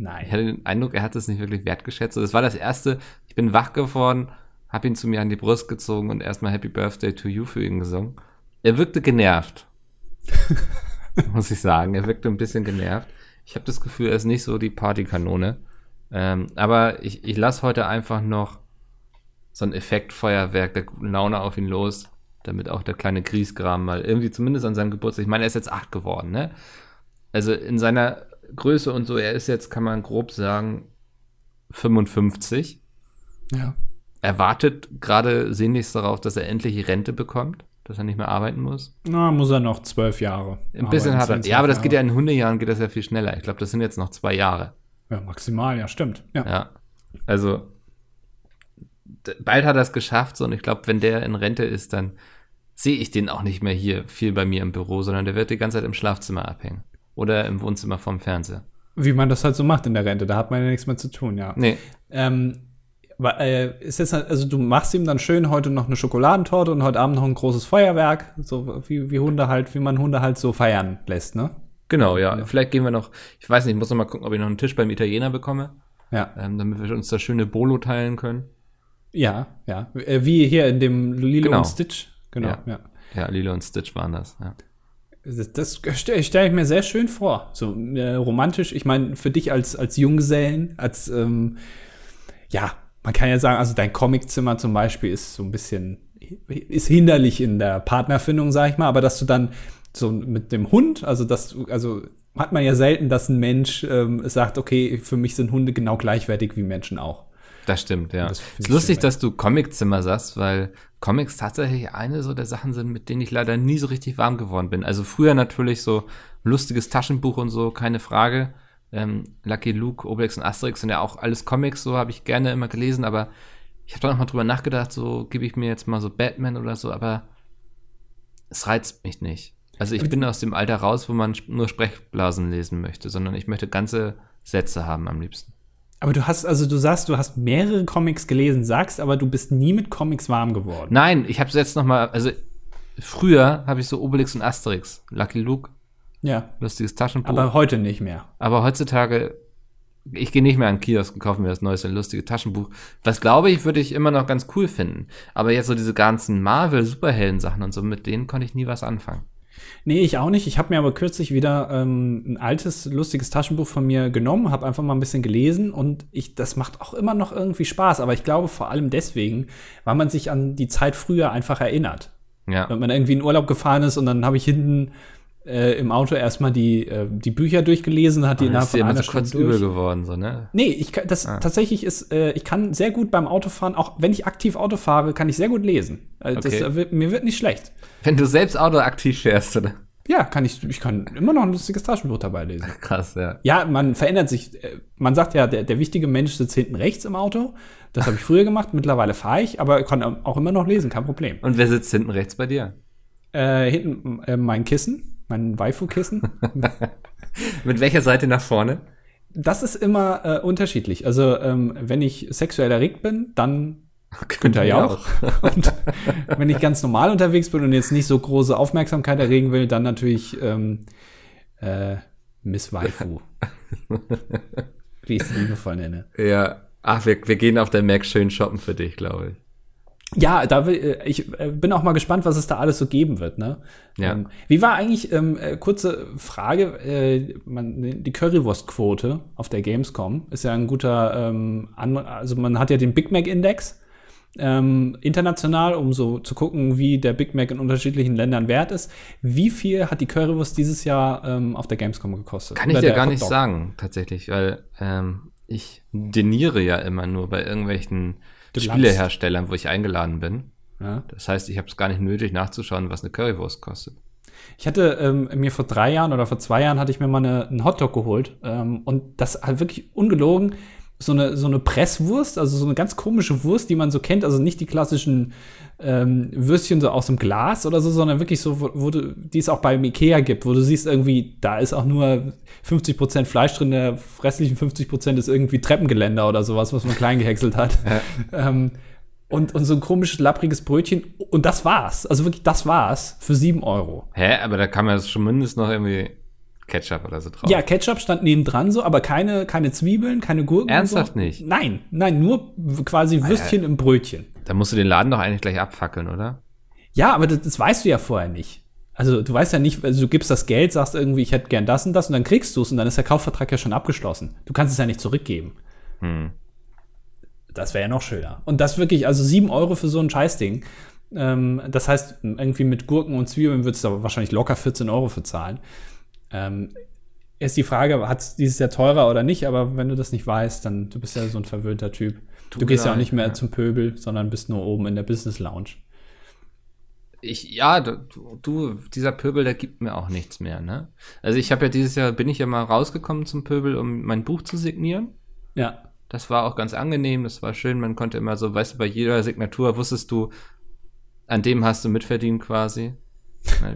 Speaker 1: Ich
Speaker 2: Nein.
Speaker 1: hatte den Eindruck, er hat es nicht wirklich wertgeschätzt. Das war das erste. Ich bin wach geworden, habe ihn zu mir an die Brust gezogen und erstmal Happy Birthday to you für ihn gesungen. Er wirkte genervt. muss ich sagen. Er wirkte ein bisschen genervt. Ich habe das Gefühl, er ist nicht so die Partykanone. Ähm, aber ich, ich lasse heute einfach noch so ein Effektfeuerwerk der guten Laune auf ihn los, damit auch der kleine Griesgram mal irgendwie zumindest an seinem Geburtstag, ich meine, er ist jetzt acht geworden, ne? Also in seiner Größe und so, er ist jetzt, kann man grob sagen, 55.
Speaker 2: Ja.
Speaker 1: Er wartet gerade sehnlichst darauf, dass er endlich Rente bekommt, dass er nicht mehr arbeiten muss.
Speaker 2: Na, muss er noch zwölf Jahre.
Speaker 1: Ein bisschen hat er.
Speaker 2: 10,
Speaker 1: Ja, aber das geht ja in Hundejahren geht das ja viel schneller. Ich glaube, das sind jetzt noch zwei Jahre.
Speaker 2: Ja, maximal, ja, stimmt. Ja.
Speaker 1: Ja. Also bald hat er es geschafft so, und ich glaube, wenn der in Rente ist, dann sehe ich den auch nicht mehr hier viel bei mir im Büro, sondern der wird die ganze Zeit im Schlafzimmer abhängen. Oder im Wohnzimmer vom Fernseher.
Speaker 2: Wie man das halt so macht in der Rente, da hat man ja nichts mehr zu tun, ja.
Speaker 1: Nee,
Speaker 2: Ähm, äh, ist jetzt also du machst ihm dann schön heute noch eine Schokoladentorte und heute Abend noch ein großes Feuerwerk, so wie, wie Hunde halt, wie man Hunde halt so feiern lässt, ne?
Speaker 1: genau, ja. Vielleicht gehen wir noch, ich weiß nicht, ich muss noch mal gucken, ob ich noch einen Tisch beim Italiener bekomme,
Speaker 2: Ja,
Speaker 1: ähm, damit wir uns das schöne Bolo teilen können.
Speaker 2: ja, ja. Äh, wie hier in dem Lilo
Speaker 1: Genau.
Speaker 2: und Stitch. Genau,
Speaker 1: Ja.
Speaker 2: ja.
Speaker 1: Ja, Lilo und Stitch waren das, ja.
Speaker 2: Das, das stelle stell ich mir sehr schön vor. So äh, romantisch. Ich meine, für dich als, als Junggesellen, als, ähm, ja, man kann ja sagen, also dein Comiczimmer zum Beispiel ist so ein bisschen, ist hinderlich in der Partnerfindung, sag ich mal, aber dass du dann so mit dem Hund, also dass du, also hat man ja selten, dass ein Mensch ähm, sagt, okay, für mich sind Hunde genau gleichwertig wie Menschen auch.
Speaker 1: Das stimmt, ja.
Speaker 2: Das
Speaker 1: ist lustig, dass du Comiczimmer sagst, weil Comics tatsächlich eine so der Sachen sind, mit denen ich leider nie so richtig warm geworden bin. Also früher natürlich so lustiges Taschenbuch und so, keine Frage. Ähm, Lucky Luke, Obelix und Asterix sind ja auch alles Comics, so habe ich gerne immer gelesen, aber ich habe da noch mal drüber nachgedacht, so gebe ich mir jetzt mal so Batman oder so, aber es reizt mich nicht. Also ich bin aus dem Alter raus, wo man nur Sprechblasen lesen möchte, sondern ich möchte ganze Sätze haben am liebsten.
Speaker 2: Aber du hast, also du sagst, du hast mehrere Comics gelesen, sagst, aber du bist nie mit Comics warm geworden.
Speaker 1: Nein, ich habe jetzt noch mal, also früher habe ich so Obelix und Asterix, Lucky Luke,
Speaker 2: Ja.
Speaker 1: lustiges Taschenbuch.
Speaker 2: Aber
Speaker 1: Aber,
Speaker 2: heute nicht mehr.
Speaker 1: heutzutage, ich gehe nicht mehr an Kiosk und kaufe mir das neueste lustige Taschenbuch. Was glaube ich, würde ich immer noch ganz cool finden. Aber jetzt so diese ganzen Marvel-Superhelden-Sachen und so, mit denen konnte ich nie was anfangen.
Speaker 2: Nee, ich auch nicht. Ich habe mir aber kürzlich wieder ähm, ein altes, lustiges Taschenbuch von mir genommen, habe einfach mal ein bisschen gelesen und ich, das macht auch immer noch irgendwie Spaß. Aber ich glaube vor allem deswegen, weil man sich an die Zeit früher einfach erinnert.
Speaker 1: Ja.
Speaker 2: Wenn man irgendwie in Urlaub gefahren ist und dann habe ich hinten äh, im Auto erstmal die, äh, die Bücher durchgelesen, hat die innerhalb von einer
Speaker 1: so kurz
Speaker 2: Stunde
Speaker 1: übel
Speaker 2: durch.
Speaker 1: geworden, so, ne?
Speaker 2: Nee, ich kann, das tatsächlich ist, äh, ich kann sehr gut beim Autofahren, auch wenn ich aktiv Auto fahre, kann ich sehr gut lesen. Das,
Speaker 1: Okay.
Speaker 2: äh, wird, mir wird nicht schlecht.
Speaker 1: Wenn du selbst Auto aktiv fährst, oder?
Speaker 2: Ja, kann ich, ich kann immer noch ein lustiges Taschenbuch dabei lesen.
Speaker 1: Krass, ja.
Speaker 2: Ja, man verändert sich. Äh, Man sagt ja, der, der wichtige Mensch sitzt hinten rechts im Auto. Das habe ich früher gemacht, mittlerweile fahre ich, aber kann auch immer noch lesen, kein Problem.
Speaker 1: Und wer sitzt hinten rechts bei dir?
Speaker 2: Äh, hinten äh, mein Kissen, mein Waifu-Kissen.
Speaker 1: Mit welcher Seite nach vorne?
Speaker 2: Das ist immer äh, unterschiedlich. Also, ähm, wenn ich sexuell erregt bin, dann Günther
Speaker 1: Ja,
Speaker 2: Jauch. Und wenn ich ganz normal unterwegs bin und jetzt nicht so große Aufmerksamkeit erregen will, dann natürlich ähm, äh, Miss Waifu. Wie ich sie liebevoll nenne.
Speaker 1: Ja. Ach, wir, wir gehen auf der Mac schön shoppen für dich, glaube ich.
Speaker 2: Ja, da will, äh, ich äh, bin auch mal gespannt, was es da alles so geben wird. Ne?
Speaker 1: Ja.
Speaker 2: Ähm, wie war eigentlich, ähm, äh, kurze Frage, äh, man, die Currywurstquote auf der Gamescom ist ja ein guter, ähm, also man hat ja den Big Mac Index ähm, international, um so zu gucken, wie der Big Mac in unterschiedlichen Ländern wert ist. Wie viel hat die Currywurst dieses Jahr ähm, auf der Gamescom gekostet?
Speaker 1: Kann ich
Speaker 2: Oder
Speaker 1: dir gar nicht sagen, tatsächlich, weil ähm, ich deniere ja immer nur bei irgendwelchen Spieleherstellern, wo ich eingeladen bin.
Speaker 2: Ja.
Speaker 1: Das heißt, ich habe es gar nicht nötig nachzuschauen, was eine Currywurst kostet.
Speaker 2: Ich hatte ähm, mir vor drei Jahren oder vor zwei Jahren hatte ich mir mal eine, einen Hotdog geholt ähm, und das halt wirklich ungelogen so eine so eine Presswurst, also so eine ganz komische Wurst, die man so kennt, also nicht die klassischen ähm, Würstchen so aus dem Glas oder so, sondern wirklich so, wo, wo du, die es auch beim Ikea gibt, wo du siehst irgendwie, da ist auch nur 50% Fleisch drin, der restlichen 50% ist irgendwie Treppengeländer oder sowas, was man klein gehäckselt hat. ähm, und, und so ein komisches, lappriges Brötchen. Und das war's. Also wirklich, das war's. Für sieben Euro.
Speaker 1: Hä? Aber da kann man jetzt schon mindestens noch irgendwie Ketchup oder so drauf.
Speaker 2: Ja, Ketchup stand nebendran so, aber keine, keine Zwiebeln, keine Gurken.
Speaker 1: Ernsthaft
Speaker 2: so.
Speaker 1: nicht?
Speaker 2: Nein, nein, nur quasi Würstchen im Brötchen.
Speaker 1: Da musst du den Laden doch eigentlich gleich abfackeln, oder?
Speaker 2: Ja, aber das, das weißt du ja vorher nicht. Also du weißt ja nicht, also du gibst das Geld, sagst irgendwie, ich hätte gern das und das und dann kriegst du es und dann ist der Kaufvertrag ja schon abgeschlossen. Du kannst es ja nicht zurückgeben.
Speaker 1: Hm.
Speaker 2: Das wäre ja noch schöner. Und das wirklich, also sieben Euro für so ein Scheißding. Ähm, das heißt, irgendwie mit Gurken und Zwiebeln würdest du aber wahrscheinlich locker 14 Euro für zahlen. Ähm, ist die Frage, hat es dieses Jahr teurer oder nicht, aber wenn du das nicht weißt, dann du bist ja so ein verwöhnter Typ. Du,
Speaker 1: mir
Speaker 2: gehst ja auch nicht mehr
Speaker 1: ja.
Speaker 2: zum Pöbel, sondern bist nur oben in der Business Lounge.
Speaker 1: Ich, ja, du, du, dieser Pöbel, der gibt mir auch nichts mehr, ne? Also ich habe ja dieses Jahr, bin ich ja mal rausgekommen zum Pöbel, um mein Buch zu signieren.
Speaker 2: Ja.
Speaker 1: Das war auch ganz angenehm, das war schön, man konnte immer so, weißt du, bei jeder Signatur wusstest du, an dem hast du mitverdient quasi.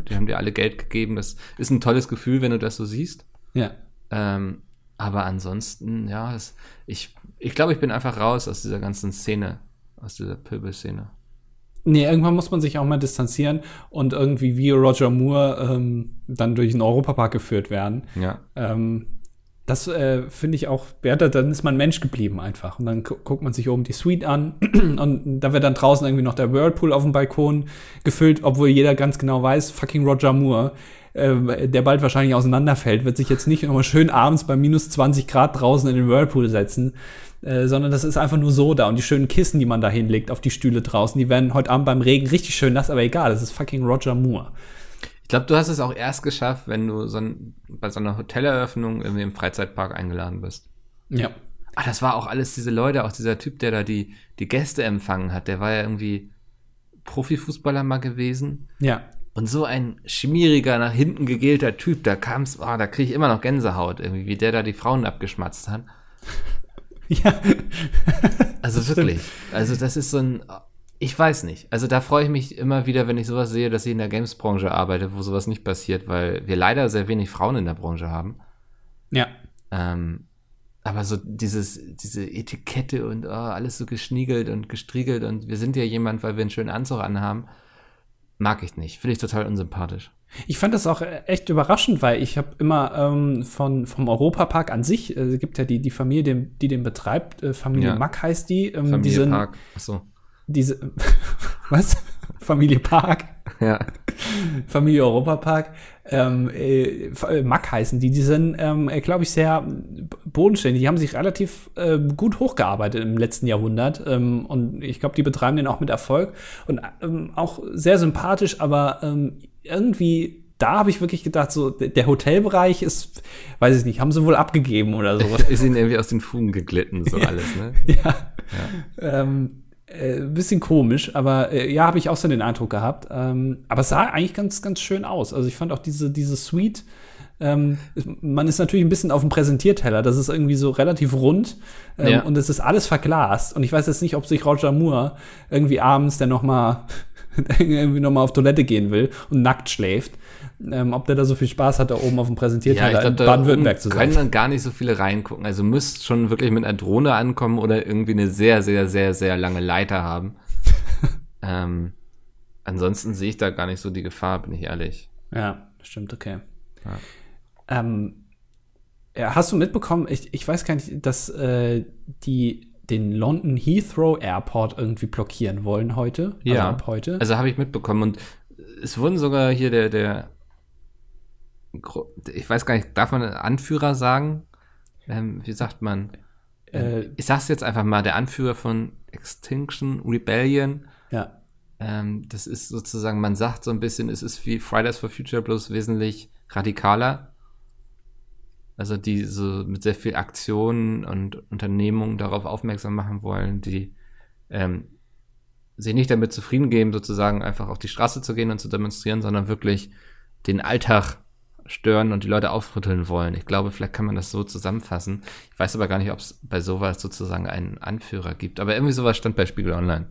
Speaker 1: Die haben dir alle Geld gegeben, das ist ein tolles Gefühl, wenn du das so siehst.
Speaker 2: Ja.
Speaker 1: Ähm, aber ansonsten, ja, das, ich, ich glaube, ich bin einfach raus aus dieser ganzen Szene, aus dieser Pöbelszene.
Speaker 2: Nee, irgendwann muss man sich auch mal distanzieren und irgendwie wie Roger Moore ähm, dann durch den Europapark geführt werden.
Speaker 1: Ja.
Speaker 2: Ähm, das äh, finde ich auch, ja, da- dann ist man Mensch geblieben einfach. Und dann gu guckt man sich oben die Suite an und da wird dann draußen irgendwie noch der Whirlpool auf dem Balkon gefüllt, obwohl jeder ganz genau weiß, fucking Roger Moore, äh, der bald wahrscheinlich auseinanderfällt, wird sich jetzt nicht nochmal schön abends bei minus 20 Grad draußen in den Whirlpool setzen, äh, sondern das ist einfach nur so da. Und die schönen Kissen, die man da hinlegt auf die Stühle draußen, die werden heute Abend beim Regen richtig schön nass, aber egal, das ist fucking Roger Moore.
Speaker 1: Ich glaube, du hast es auch erst geschafft, wenn du so ein, bei so einer Hoteleröffnung irgendwie im Freizeitpark eingeladen bist.
Speaker 2: Ja.
Speaker 1: Ah, das war auch alles diese Leute, auch dieser Typ, der da die, die Gäste empfangen hat, der war ja irgendwie Profifußballer mal gewesen.
Speaker 2: Ja.
Speaker 1: Und so ein schmieriger, nach hinten gegelter Typ, da kam's, oh, da kriege ich immer noch Gänsehaut, irgendwie, wie der da die Frauen abgeschmatzt hat.
Speaker 2: Ja.
Speaker 1: Also wirklich. Also das ist so ein, ich weiß nicht. Also da freue ich mich immer wieder, wenn ich sowas sehe, dass ich in der Games-Branche arbeite, wo sowas nicht passiert, weil wir leider sehr wenig Frauen in der Branche haben.
Speaker 2: Ja.
Speaker 1: Ähm, aber so dieses, diese Etikette und oh, alles so geschniegelt und gestriegelt und wir sind ja jemand, weil wir einen schönen Anzug anhaben, mag ich nicht. Finde ich total unsympathisch.
Speaker 2: Ich fand das auch echt überraschend, weil ich habe immer ähm, von vom Europapark an sich, äh, gibt ja die, die Familie, die, den betreibt, äh, Familie
Speaker 1: Ja.
Speaker 2: Mack heißt die. Ähm,
Speaker 1: Familie
Speaker 2: die sind,
Speaker 1: Park. Achso.
Speaker 2: Diese, was? Familie Park,
Speaker 1: Ja.
Speaker 2: Familie Europapark, ähm, äh, äh, Mack heißen die. Die sind, ähm, glaube ich, sehr bodenständig. Die haben sich relativ äh, gut hochgearbeitet im letzten Jahrhundert. Ähm, und ich glaube, die betreiben den auch mit Erfolg. Und ähm, auch sehr sympathisch, aber ähm, irgendwie, da habe ich wirklich gedacht, so, der Hotelbereich ist, weiß ich nicht, haben sie wohl abgegeben oder so.
Speaker 1: Ist ihnen irgendwie aus den Fugen geglitten, so alles, ne?
Speaker 2: ja. Ähm, äh, bisschen komisch, aber äh, ja, habe ich auch so den Eindruck gehabt. Ähm, aber es sah eigentlich ganz, ganz schön aus. Also ich fand auch diese, diese Suite, ähm, man ist natürlich ein bisschen auf dem Präsentierteller. Das ist irgendwie so relativ rund ähm,
Speaker 1: Ja.
Speaker 2: und es ist alles verglast. Und ich weiß jetzt nicht, ob sich Roger Moore irgendwie abends dann noch mal irgendwie noch mal auf Toilette gehen will und nackt schläft. Ähm, ob der da so viel Spaß hat, da oben auf dem
Speaker 1: Ja,
Speaker 2: Präsentierteller
Speaker 1: ich glaube,
Speaker 2: in Baden-Württemberg zu sein.
Speaker 1: können dann gar nicht so viele reingucken. Also müsst schon wirklich mit einer Drohne ankommen oder irgendwie eine sehr, sehr, sehr, sehr lange Leiter haben. ähm, ansonsten sehe ich da gar nicht so die Gefahr, bin ich ehrlich.
Speaker 2: Ja, stimmt, okay.
Speaker 1: Ja.
Speaker 2: Ähm, ja, hast du mitbekommen, ich, ich weiß gar nicht, dass äh, die den London Heathrow Airport irgendwie blockieren wollen heute? Also
Speaker 1: Ja.
Speaker 2: ab heute?
Speaker 1: Also habe ich mitbekommen und es wurden sogar hier der, der, ich weiß gar nicht, darf man Anführer sagen? Ähm, wie sagt man?
Speaker 2: äh,
Speaker 1: Ich sag's jetzt einfach mal, der Anführer von Extinction Rebellion.
Speaker 2: ja.
Speaker 1: Ähm, das ist sozusagen, man sagt so ein bisschen, es ist wie Fridays for Future bloß wesentlich radikaler. Also die so mit sehr viel Aktionen und Unternehmungen darauf aufmerksam machen wollen, die ähm, sich nicht damit zufrieden geben, sozusagen einfach auf die Straße zu gehen und zu demonstrieren, sondern wirklich den Alltag stören und die Leute aufrütteln wollen. Ich glaube, vielleicht kann man das so zusammenfassen. Ich weiß aber gar nicht, ob es bei sowas sozusagen einen Anführer gibt. Aber irgendwie sowas stand bei Spiegel Online.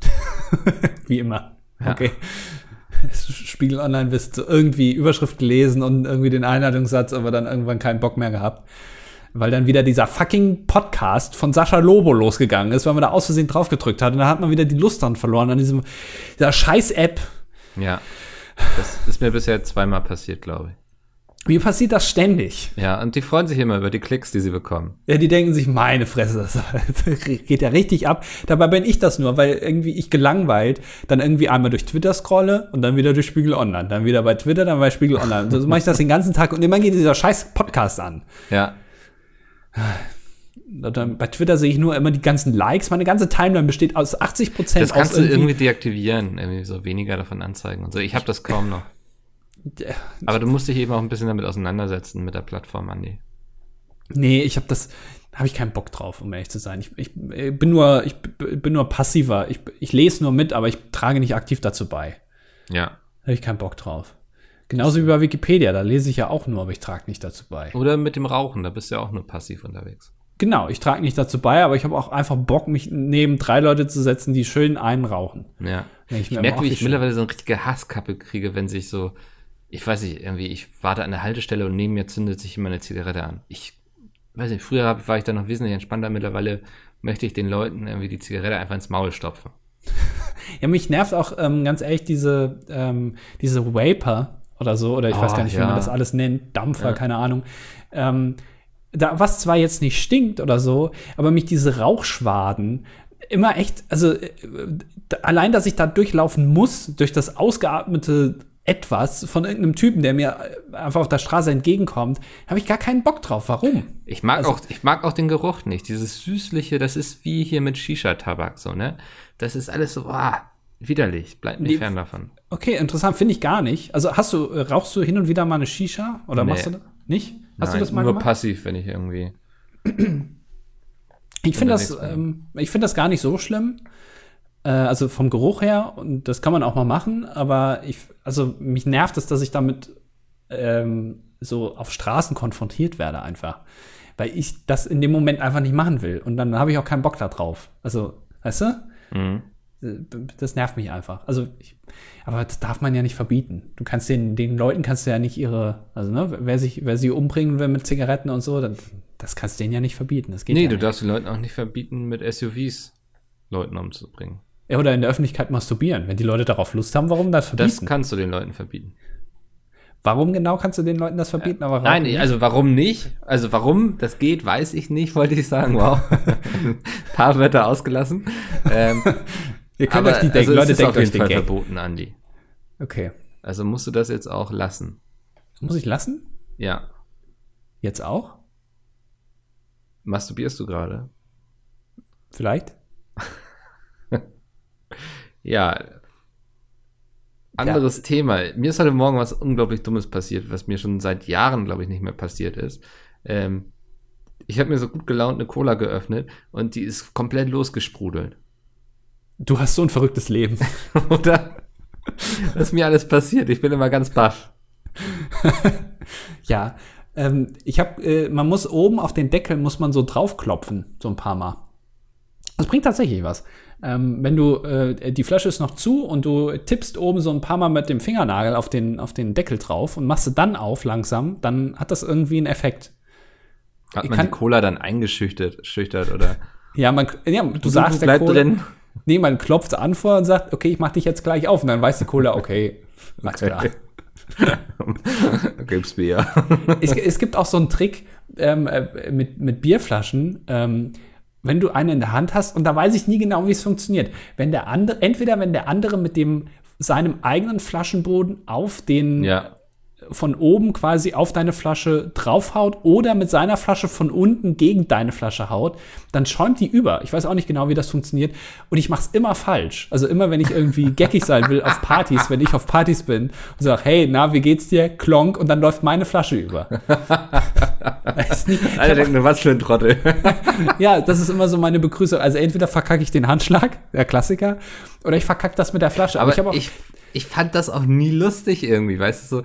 Speaker 2: Wie immer.
Speaker 1: Ja.
Speaker 2: Okay. Spiegel Online wirst du irgendwie Überschrift gelesen und irgendwie den Einleitungssatz, aber dann irgendwann keinen Bock mehr gehabt. Weil dann wieder dieser fucking Podcast von Sascha Lobo losgegangen ist, weil man da aus Versehen drauf gedrückt hat. Und dann hat man wieder die Lust dran verloren an diesem, dieser scheiß App.
Speaker 1: Ja. Das ist mir bisher zweimal passiert, glaube ich.
Speaker 2: Mir passiert das ständig.
Speaker 1: Ja, und die freuen sich immer über die Klicks, die sie bekommen.
Speaker 2: Ja, die denken sich, meine Fresse, das geht ja richtig ab. Dabei bin ich das nur, weil irgendwie ich gelangweilt dann irgendwie einmal durch Twitter scrolle und dann wieder durch Spiegel Online. Dann wieder bei Twitter, dann bei Spiegel Online. So mache ich das den ganzen Tag und immer geht dieser scheiß Podcast an.
Speaker 1: Ja.
Speaker 2: Dann bei Twitter sehe ich nur immer die ganzen Likes. Meine ganze Timeline besteht aus 80 Prozent
Speaker 1: Das kannst du irgendwie deaktivieren, irgendwie so weniger davon anzeigen und so. Ich habe das kaum noch.
Speaker 2: Ja.
Speaker 1: Aber du musst dich eben auch ein bisschen damit auseinandersetzen mit der Plattform, Andi.
Speaker 2: Nee, ich habe das, habe ich keinen Bock drauf, um ehrlich zu sein. Ich, ich äh, bin nur, ich bin nur passiver. Ich, ich lese nur mit, aber ich trage nicht aktiv dazu bei.
Speaker 1: Ja.
Speaker 2: Habe ich keinen Bock drauf. Genauso wie bei Wikipedia, da lese ich ja auch nur, aber ich trage nicht dazu bei.
Speaker 1: Oder mit dem Rauchen, da bist du ja auch nur passiv unterwegs.
Speaker 2: Genau, ich trage nicht dazu bei, aber ich habe auch einfach Bock, mich neben drei Leute zu setzen, die schön einen rauchen.
Speaker 1: Ja. Ich
Speaker 2: mir
Speaker 1: merke, wie ich mittlerweile so eine richtige Hasskappe kriege, wenn sich so, ich weiß nicht, irgendwie, ich warte an der Haltestelle und neben mir zündet sich immer eine Zigarette an. Ich weiß nicht, früher war ich da noch wesentlich entspannter, mittlerweile möchte ich den Leuten irgendwie die Zigarette einfach ins Maul stopfen.
Speaker 2: Ja, mich nervt auch ähm, ganz ehrlich diese, ähm, diese Vapor oder so, oder ich weiß
Speaker 1: Oh,
Speaker 2: gar nicht, wie
Speaker 1: ja.
Speaker 2: man das alles nennt, Dampfer,
Speaker 1: Ja.
Speaker 2: keine Ahnung. Ähm, da, was zwar jetzt nicht stinkt oder so, aber mich diese Rauchschwaden immer echt, also äh, allein, dass ich da durchlaufen muss, durch das ausgeatmete etwas von irgendeinem Typen, der mir äh, einfach auf der Straße entgegenkommt, habe ich gar keinen Bock drauf. Warum?
Speaker 1: Ich mag
Speaker 2: Also-
Speaker 1: auch, ich mag auch den Geruch nicht. Dieses süßliche, das ist wie hier mit Shisha-Tabak, so, ne? Das ist alles so, ah, widerlich. Bleibt mir
Speaker 2: Die-
Speaker 1: fern davon.
Speaker 2: Okay, interessant, finde ich gar nicht. Also hast du, äh, rauchst du hin und wieder mal eine Shisha? Oder
Speaker 1: Nee.
Speaker 2: machst du das? Nicht? Hast
Speaker 1: Nein,
Speaker 2: du das mal
Speaker 1: nur
Speaker 2: gemacht?
Speaker 1: passiv, wenn ich irgendwie.
Speaker 2: Ich finde das, ähm, ich finde das gar nicht so schlimm. Äh, also vom Geruch her, und das kann man auch mal machen, aber ich, also mich nervt es, dass ich damit ähm, so auf Straßen konfrontiert werde einfach. Weil ich das in dem Moment einfach nicht machen will. Und dann habe ich auch keinen Bock da drauf. Also, weißt du?
Speaker 1: Mhm.
Speaker 2: Das nervt mich einfach. Also, ich, aber das darf man ja nicht verbieten. Du kannst den, den Leuten kannst du ja nicht ihre, also ne, wer sich, wer sie umbringen will mit Zigaretten und so, dann, das kannst du denen ja nicht verbieten. Das geht
Speaker 1: Nee,
Speaker 2: ja
Speaker 1: du
Speaker 2: nicht.
Speaker 1: darfst den Leuten auch nicht verbieten, mit SUVs Leuten umzubringen.
Speaker 2: Oder in der Öffentlichkeit masturbieren. Wenn die Leute darauf Lust haben, warum das
Speaker 1: Das
Speaker 2: verbieten?
Speaker 1: kannst du den Leuten verbieten.
Speaker 2: warum genau kannst du den Leuten das verbieten? aber
Speaker 1: Nein,
Speaker 2: nicht?
Speaker 1: also warum nicht? Also warum das geht, weiß ich nicht, wollte ich sagen. Wow. Paar Wörter ausgelassen. Ähm,
Speaker 2: ihr könnt
Speaker 1: aber
Speaker 2: euch die denken,
Speaker 1: also
Speaker 2: Leute, denkt
Speaker 1: auf jeden
Speaker 2: den
Speaker 1: Fall
Speaker 2: Gag.
Speaker 1: verboten, Andi.
Speaker 2: Okay.
Speaker 1: Also musst du das jetzt auch lassen.
Speaker 2: Muss ich lassen?
Speaker 1: Ja.
Speaker 2: Jetzt auch?
Speaker 1: Masturbierst du gerade?
Speaker 2: Vielleicht?
Speaker 1: Ja. Anderes Thema. Mir ist heute Morgen was unglaublich Dummes passiert, was mir schon seit Jahren, glaube ich, nicht mehr passiert ist. Ähm, ich habe mir so gut gelaunt eine Cola geöffnet und die ist komplett losgesprudelt.
Speaker 2: Du hast so ein verrücktes Leben.
Speaker 1: Oder? Was ist mir alles passiert? Ich bin immer ganz baff.
Speaker 2: ja. Ähm, ich habe, äh, man muss oben auf den Deckel muss man so draufklopfen, so ein paar Mal. Das bringt tatsächlich was. Ähm, wenn du, äh, die Flasche ist noch zu und du tippst oben so ein paar Mal mit dem Fingernagel auf den, auf den Deckel drauf und machst sie dann auf langsam, dann hat das irgendwie einen Effekt.
Speaker 1: Hat man
Speaker 2: kann-
Speaker 1: die Cola dann eingeschüchtert schüchtert oder?
Speaker 2: Ja, man, ja, du sagst der
Speaker 1: bleibt
Speaker 2: Cola,
Speaker 1: drin.
Speaker 2: Nee, man klopft an vor und sagt, okay, ich mach dich jetzt gleich auf. Und dann weiß die Cola, okay, alles klar.
Speaker 1: Gib's Bier.
Speaker 2: es, es gibt auch so einen Trick ähm, äh, mit, mit Bierflaschen. Ähm, wenn du eine in der Hand hast, und da weiß ich nie genau, wie es funktioniert. Wenn der andere, entweder wenn der andere mit dem seinem eigenen Flaschenboden auf den
Speaker 1: Ja.
Speaker 2: Von oben quasi auf deine Flasche draufhaut oder mit seiner Flasche von unten gegen deine Flasche haut, dann schäumt die über. Ich weiß auch nicht genau, wie das funktioniert. Und ich mache es immer falsch. Also immer, wenn ich irgendwie geckig sein will auf Partys, wenn ich auf Partys bin und sage, hey, na, wie geht's dir? Klonk, und dann läuft meine Flasche über. Ich
Speaker 1: Alle denken nur, was für ein Trottel.
Speaker 2: ja, das ist immer so meine Begrüßung. Also entweder verkacke ich den Handschlag, der Klassiker, oder ich verkacke das mit der Flasche.
Speaker 1: Aber
Speaker 2: ich habe auch
Speaker 1: ich, ich fand das auch nie lustig irgendwie, weißt du, so,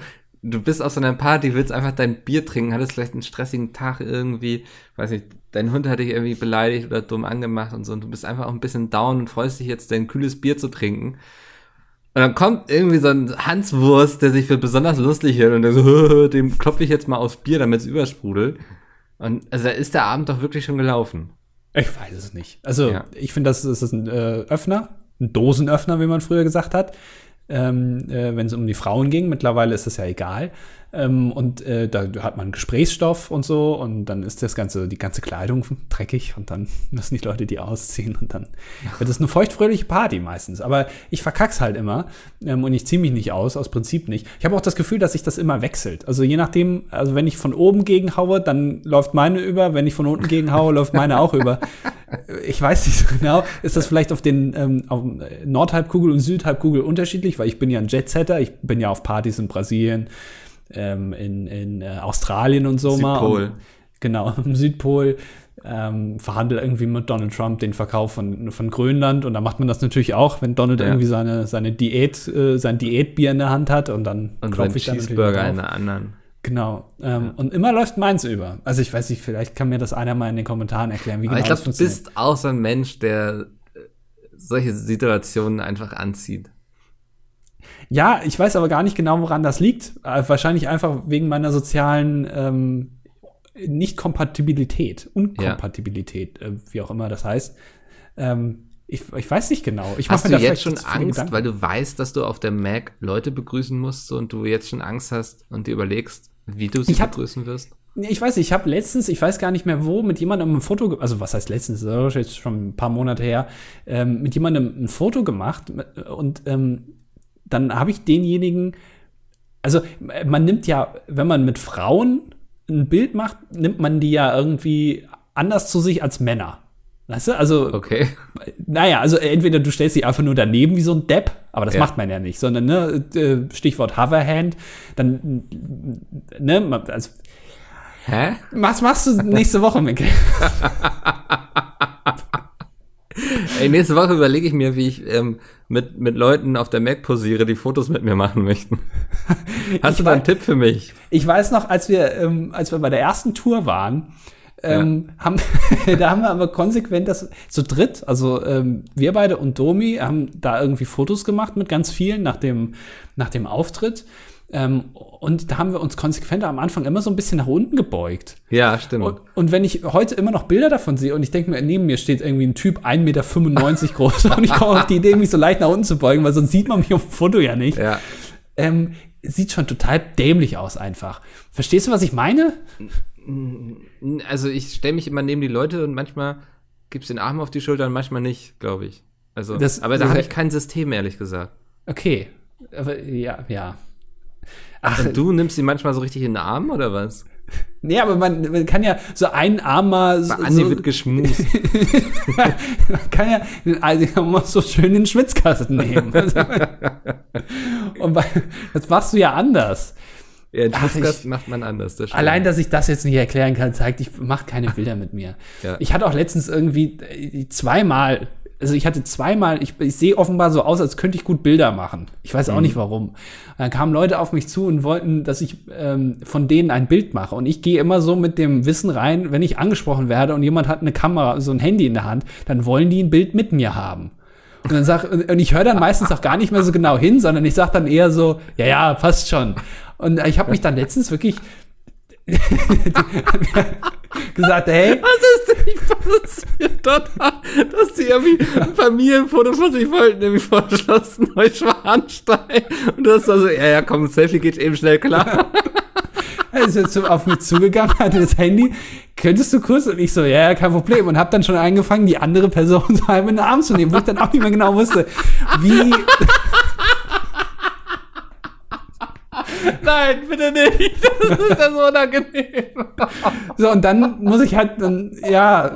Speaker 1: du bist auf so einer Party, willst einfach dein Bier trinken, hattest vielleicht einen stressigen Tag irgendwie, weiß nicht, dein Hund hat dich irgendwie beleidigt oder dumm angemacht und so, und du bist einfach auch ein bisschen down und freust dich jetzt, dein kühles Bier zu trinken. Und dann kommt irgendwie so ein Hanswurst, der sich für besonders lustig hält und der so, dem klopfe ich jetzt mal aufs Bier, damit es übersprudelt. Und also da ist der Abend doch wirklich schon gelaufen.
Speaker 2: Ich weiß es nicht. Also,
Speaker 1: Ja.
Speaker 2: ich finde, das, das ist ein äh, Öffner, ein Dosenöffner, wie man früher gesagt hat, ähm, äh, wenn es um die Frauen ging. Mittlerweile ist das ja egal. Ähm, und äh, da hat man Gesprächsstoff und so und dann ist das ganze, die ganze Kleidung dreckig und dann müssen die Leute die ausziehen und dann wird es eine feuchtfröhliche Party meistens. Aber ich verkack's halt immer ähm, und ich ziehe mich nicht aus, aus Prinzip nicht. Ich habe auch das Gefühl, dass sich das immer wechselt. Also je nachdem, also wenn ich von oben gegenhaue, dann läuft meine über, wenn ich von unten gegenhaue, läuft meine auch über. Ich weiß nicht so genau. Ist das vielleicht auf den ähm, auf Nordhalbkugel und Südhalbkugel unterschiedlich? Weil ich bin ja ein Jetsetter. Ich bin ja auf Partys in Brasilien, ähm, in, in äh, Australien und so mal.
Speaker 1: Südpol.
Speaker 2: Und, genau, im Südpol. Ähm, verhandle irgendwie mit Donald Trump den Verkauf von, von Grönland und da macht man das natürlich auch, wenn Donald
Speaker 1: Ja.
Speaker 2: irgendwie seine, seine Diät, äh, sein Diätbier in der Hand hat und dann
Speaker 1: Und
Speaker 2: klopf
Speaker 1: sein
Speaker 2: ich dann
Speaker 1: Cheeseburger in der anderen.
Speaker 2: Genau. Ähm, Und immer läuft meins über. Also ich weiß nicht, vielleicht kann mir das einer mal in den Kommentaren erklären, wie
Speaker 1: Aber
Speaker 2: genau
Speaker 1: ich glaube, du bist auch so ein Mensch, der äh, solche Situationen einfach anzieht.
Speaker 2: Ja, ich weiß aber gar nicht genau, woran das liegt. Äh, wahrscheinlich einfach wegen meiner sozialen ähm, Nicht-Kompatibilität, Unkompatibilität, äh, wie auch immer das heißt. Ähm, ich, ich weiß nicht genau. Ich
Speaker 1: Hast du jetzt schon Angst, weil du weißt, dass du auf der Mac Leute begrüßen musst und du jetzt schon Angst hast und dir überlegst, wie du sie
Speaker 2: hab-
Speaker 1: begrüßen wirst?
Speaker 2: Ich weiß, nicht, ich habe letztens, ich weiß gar nicht mehr wo, mit jemandem ein Foto, also was heißt letztens, das ist jetzt schon ein paar Monate her, ähm, mit jemandem ein Foto gemacht und ähm, dann habe ich denjenigen, also man nimmt ja, wenn man mit Frauen ein Bild macht, nimmt man die ja irgendwie anders zu sich als Männer. Weißt du, also,
Speaker 1: Okay.
Speaker 2: naja, also entweder du stellst dich einfach nur daneben wie so ein Depp, aber das
Speaker 1: Ja.
Speaker 2: macht man ja nicht, sondern, ne, äh, Stichwort Hoverhand, dann, ne, also,
Speaker 1: Hä?
Speaker 2: was machst du nächste Woche, Mikkel?
Speaker 1: Ey, nächste Woche überlege ich mir, wie ich ähm, mit, mit Leuten auf der Mac posiere, die Fotos mit mir machen möchten. Hast
Speaker 2: Ich
Speaker 1: du da einen Tipp für mich?
Speaker 2: Ich weiß noch, als wir, ähm, als wir bei der ersten Tour waren, ähm, haben, da haben wir aber konsequent das zu dritt, also ähm, wir beide und Domi haben da irgendwie Fotos gemacht mit ganz vielen nach dem, nach dem Auftritt. Ähm, und da haben wir uns konsequent am Anfang immer so ein bisschen nach unten gebeugt.
Speaker 1: Ja, stimmt.
Speaker 2: Und, und wenn ich heute immer noch Bilder davon sehe und ich denke mir, neben mir steht irgendwie ein Typ 1,95 Meter groß und ich komme auf die Idee, mich so leicht nach unten zu beugen, weil sonst sieht man mich auf dem Foto ja nicht.
Speaker 1: ja.
Speaker 2: Ähm, sieht schon total dämlich aus einfach. Verstehst du, was ich meine?
Speaker 1: Also ich stelle mich immer neben die Leute und manchmal gibt's den Arm auf die Schulter und manchmal nicht, glaube ich. Also,
Speaker 2: Das-
Speaker 1: aber da habe ich kein System, ehrlich gesagt.
Speaker 2: Okay. Aber ja, ja. Ach,
Speaker 1: Und du nimmst sie manchmal so richtig in den Arm oder was?
Speaker 2: nee, aber man, man kann ja so einen Arm mal so,
Speaker 1: Bei Andi
Speaker 2: so
Speaker 1: wird geschmust.
Speaker 2: man kann ja den, also kann man so schön den Schwitzkasten nehmen. Und bei, das machst du ja anders.
Speaker 1: ja, den Schwitzkasten macht man anders. Das.
Speaker 2: Allein, dass ich das jetzt nicht erklären kann, zeigt, ich mache keine Bilder mit mir.
Speaker 1: Ja.
Speaker 2: Ich hatte auch letztens irgendwie äh, zweimal, also ich hatte zweimal, ich, ich sehe offenbar so aus, als könnte ich gut Bilder machen. Ich weiß auch nicht warum. Dann kamen Leute auf mich zu und wollten, dass ich ähm, von denen ein Bild mache. Und ich gehe immer so mit dem Wissen rein, wenn ich angesprochen werde und jemand hat eine Kamera, so ein Handy in der Hand, dann wollen die ein Bild mit mir haben. Und dann sag, und und ich höre dann meistens auch gar nicht mehr so genau hin, sondern ich sage dann eher so, ja, ja, passt schon. Und ich habe mich dann letztens wirklich gesagt, hey,
Speaker 1: Was ist nicht passiert dort, dass die irgendwie ein Familienfoto von sich wollten, vor Schloss Neuschwanstein. Und du hast da so, ja, ja, komm, Selfie geht eben schnell klar.
Speaker 2: er ist jetzt auf mich zugegangen, hatte das Handy, könntest du kurz? Und ich so, ja, ja, kein Problem. Und habe dann schon angefangen, die andere Person so halb in den Arm zu nehmen, wo ich dann auch nicht mehr genau wusste, wie,
Speaker 1: Nein, bitte nicht. Das ist ja so unangenehm.
Speaker 2: so, und dann muss ich halt, dann, ja,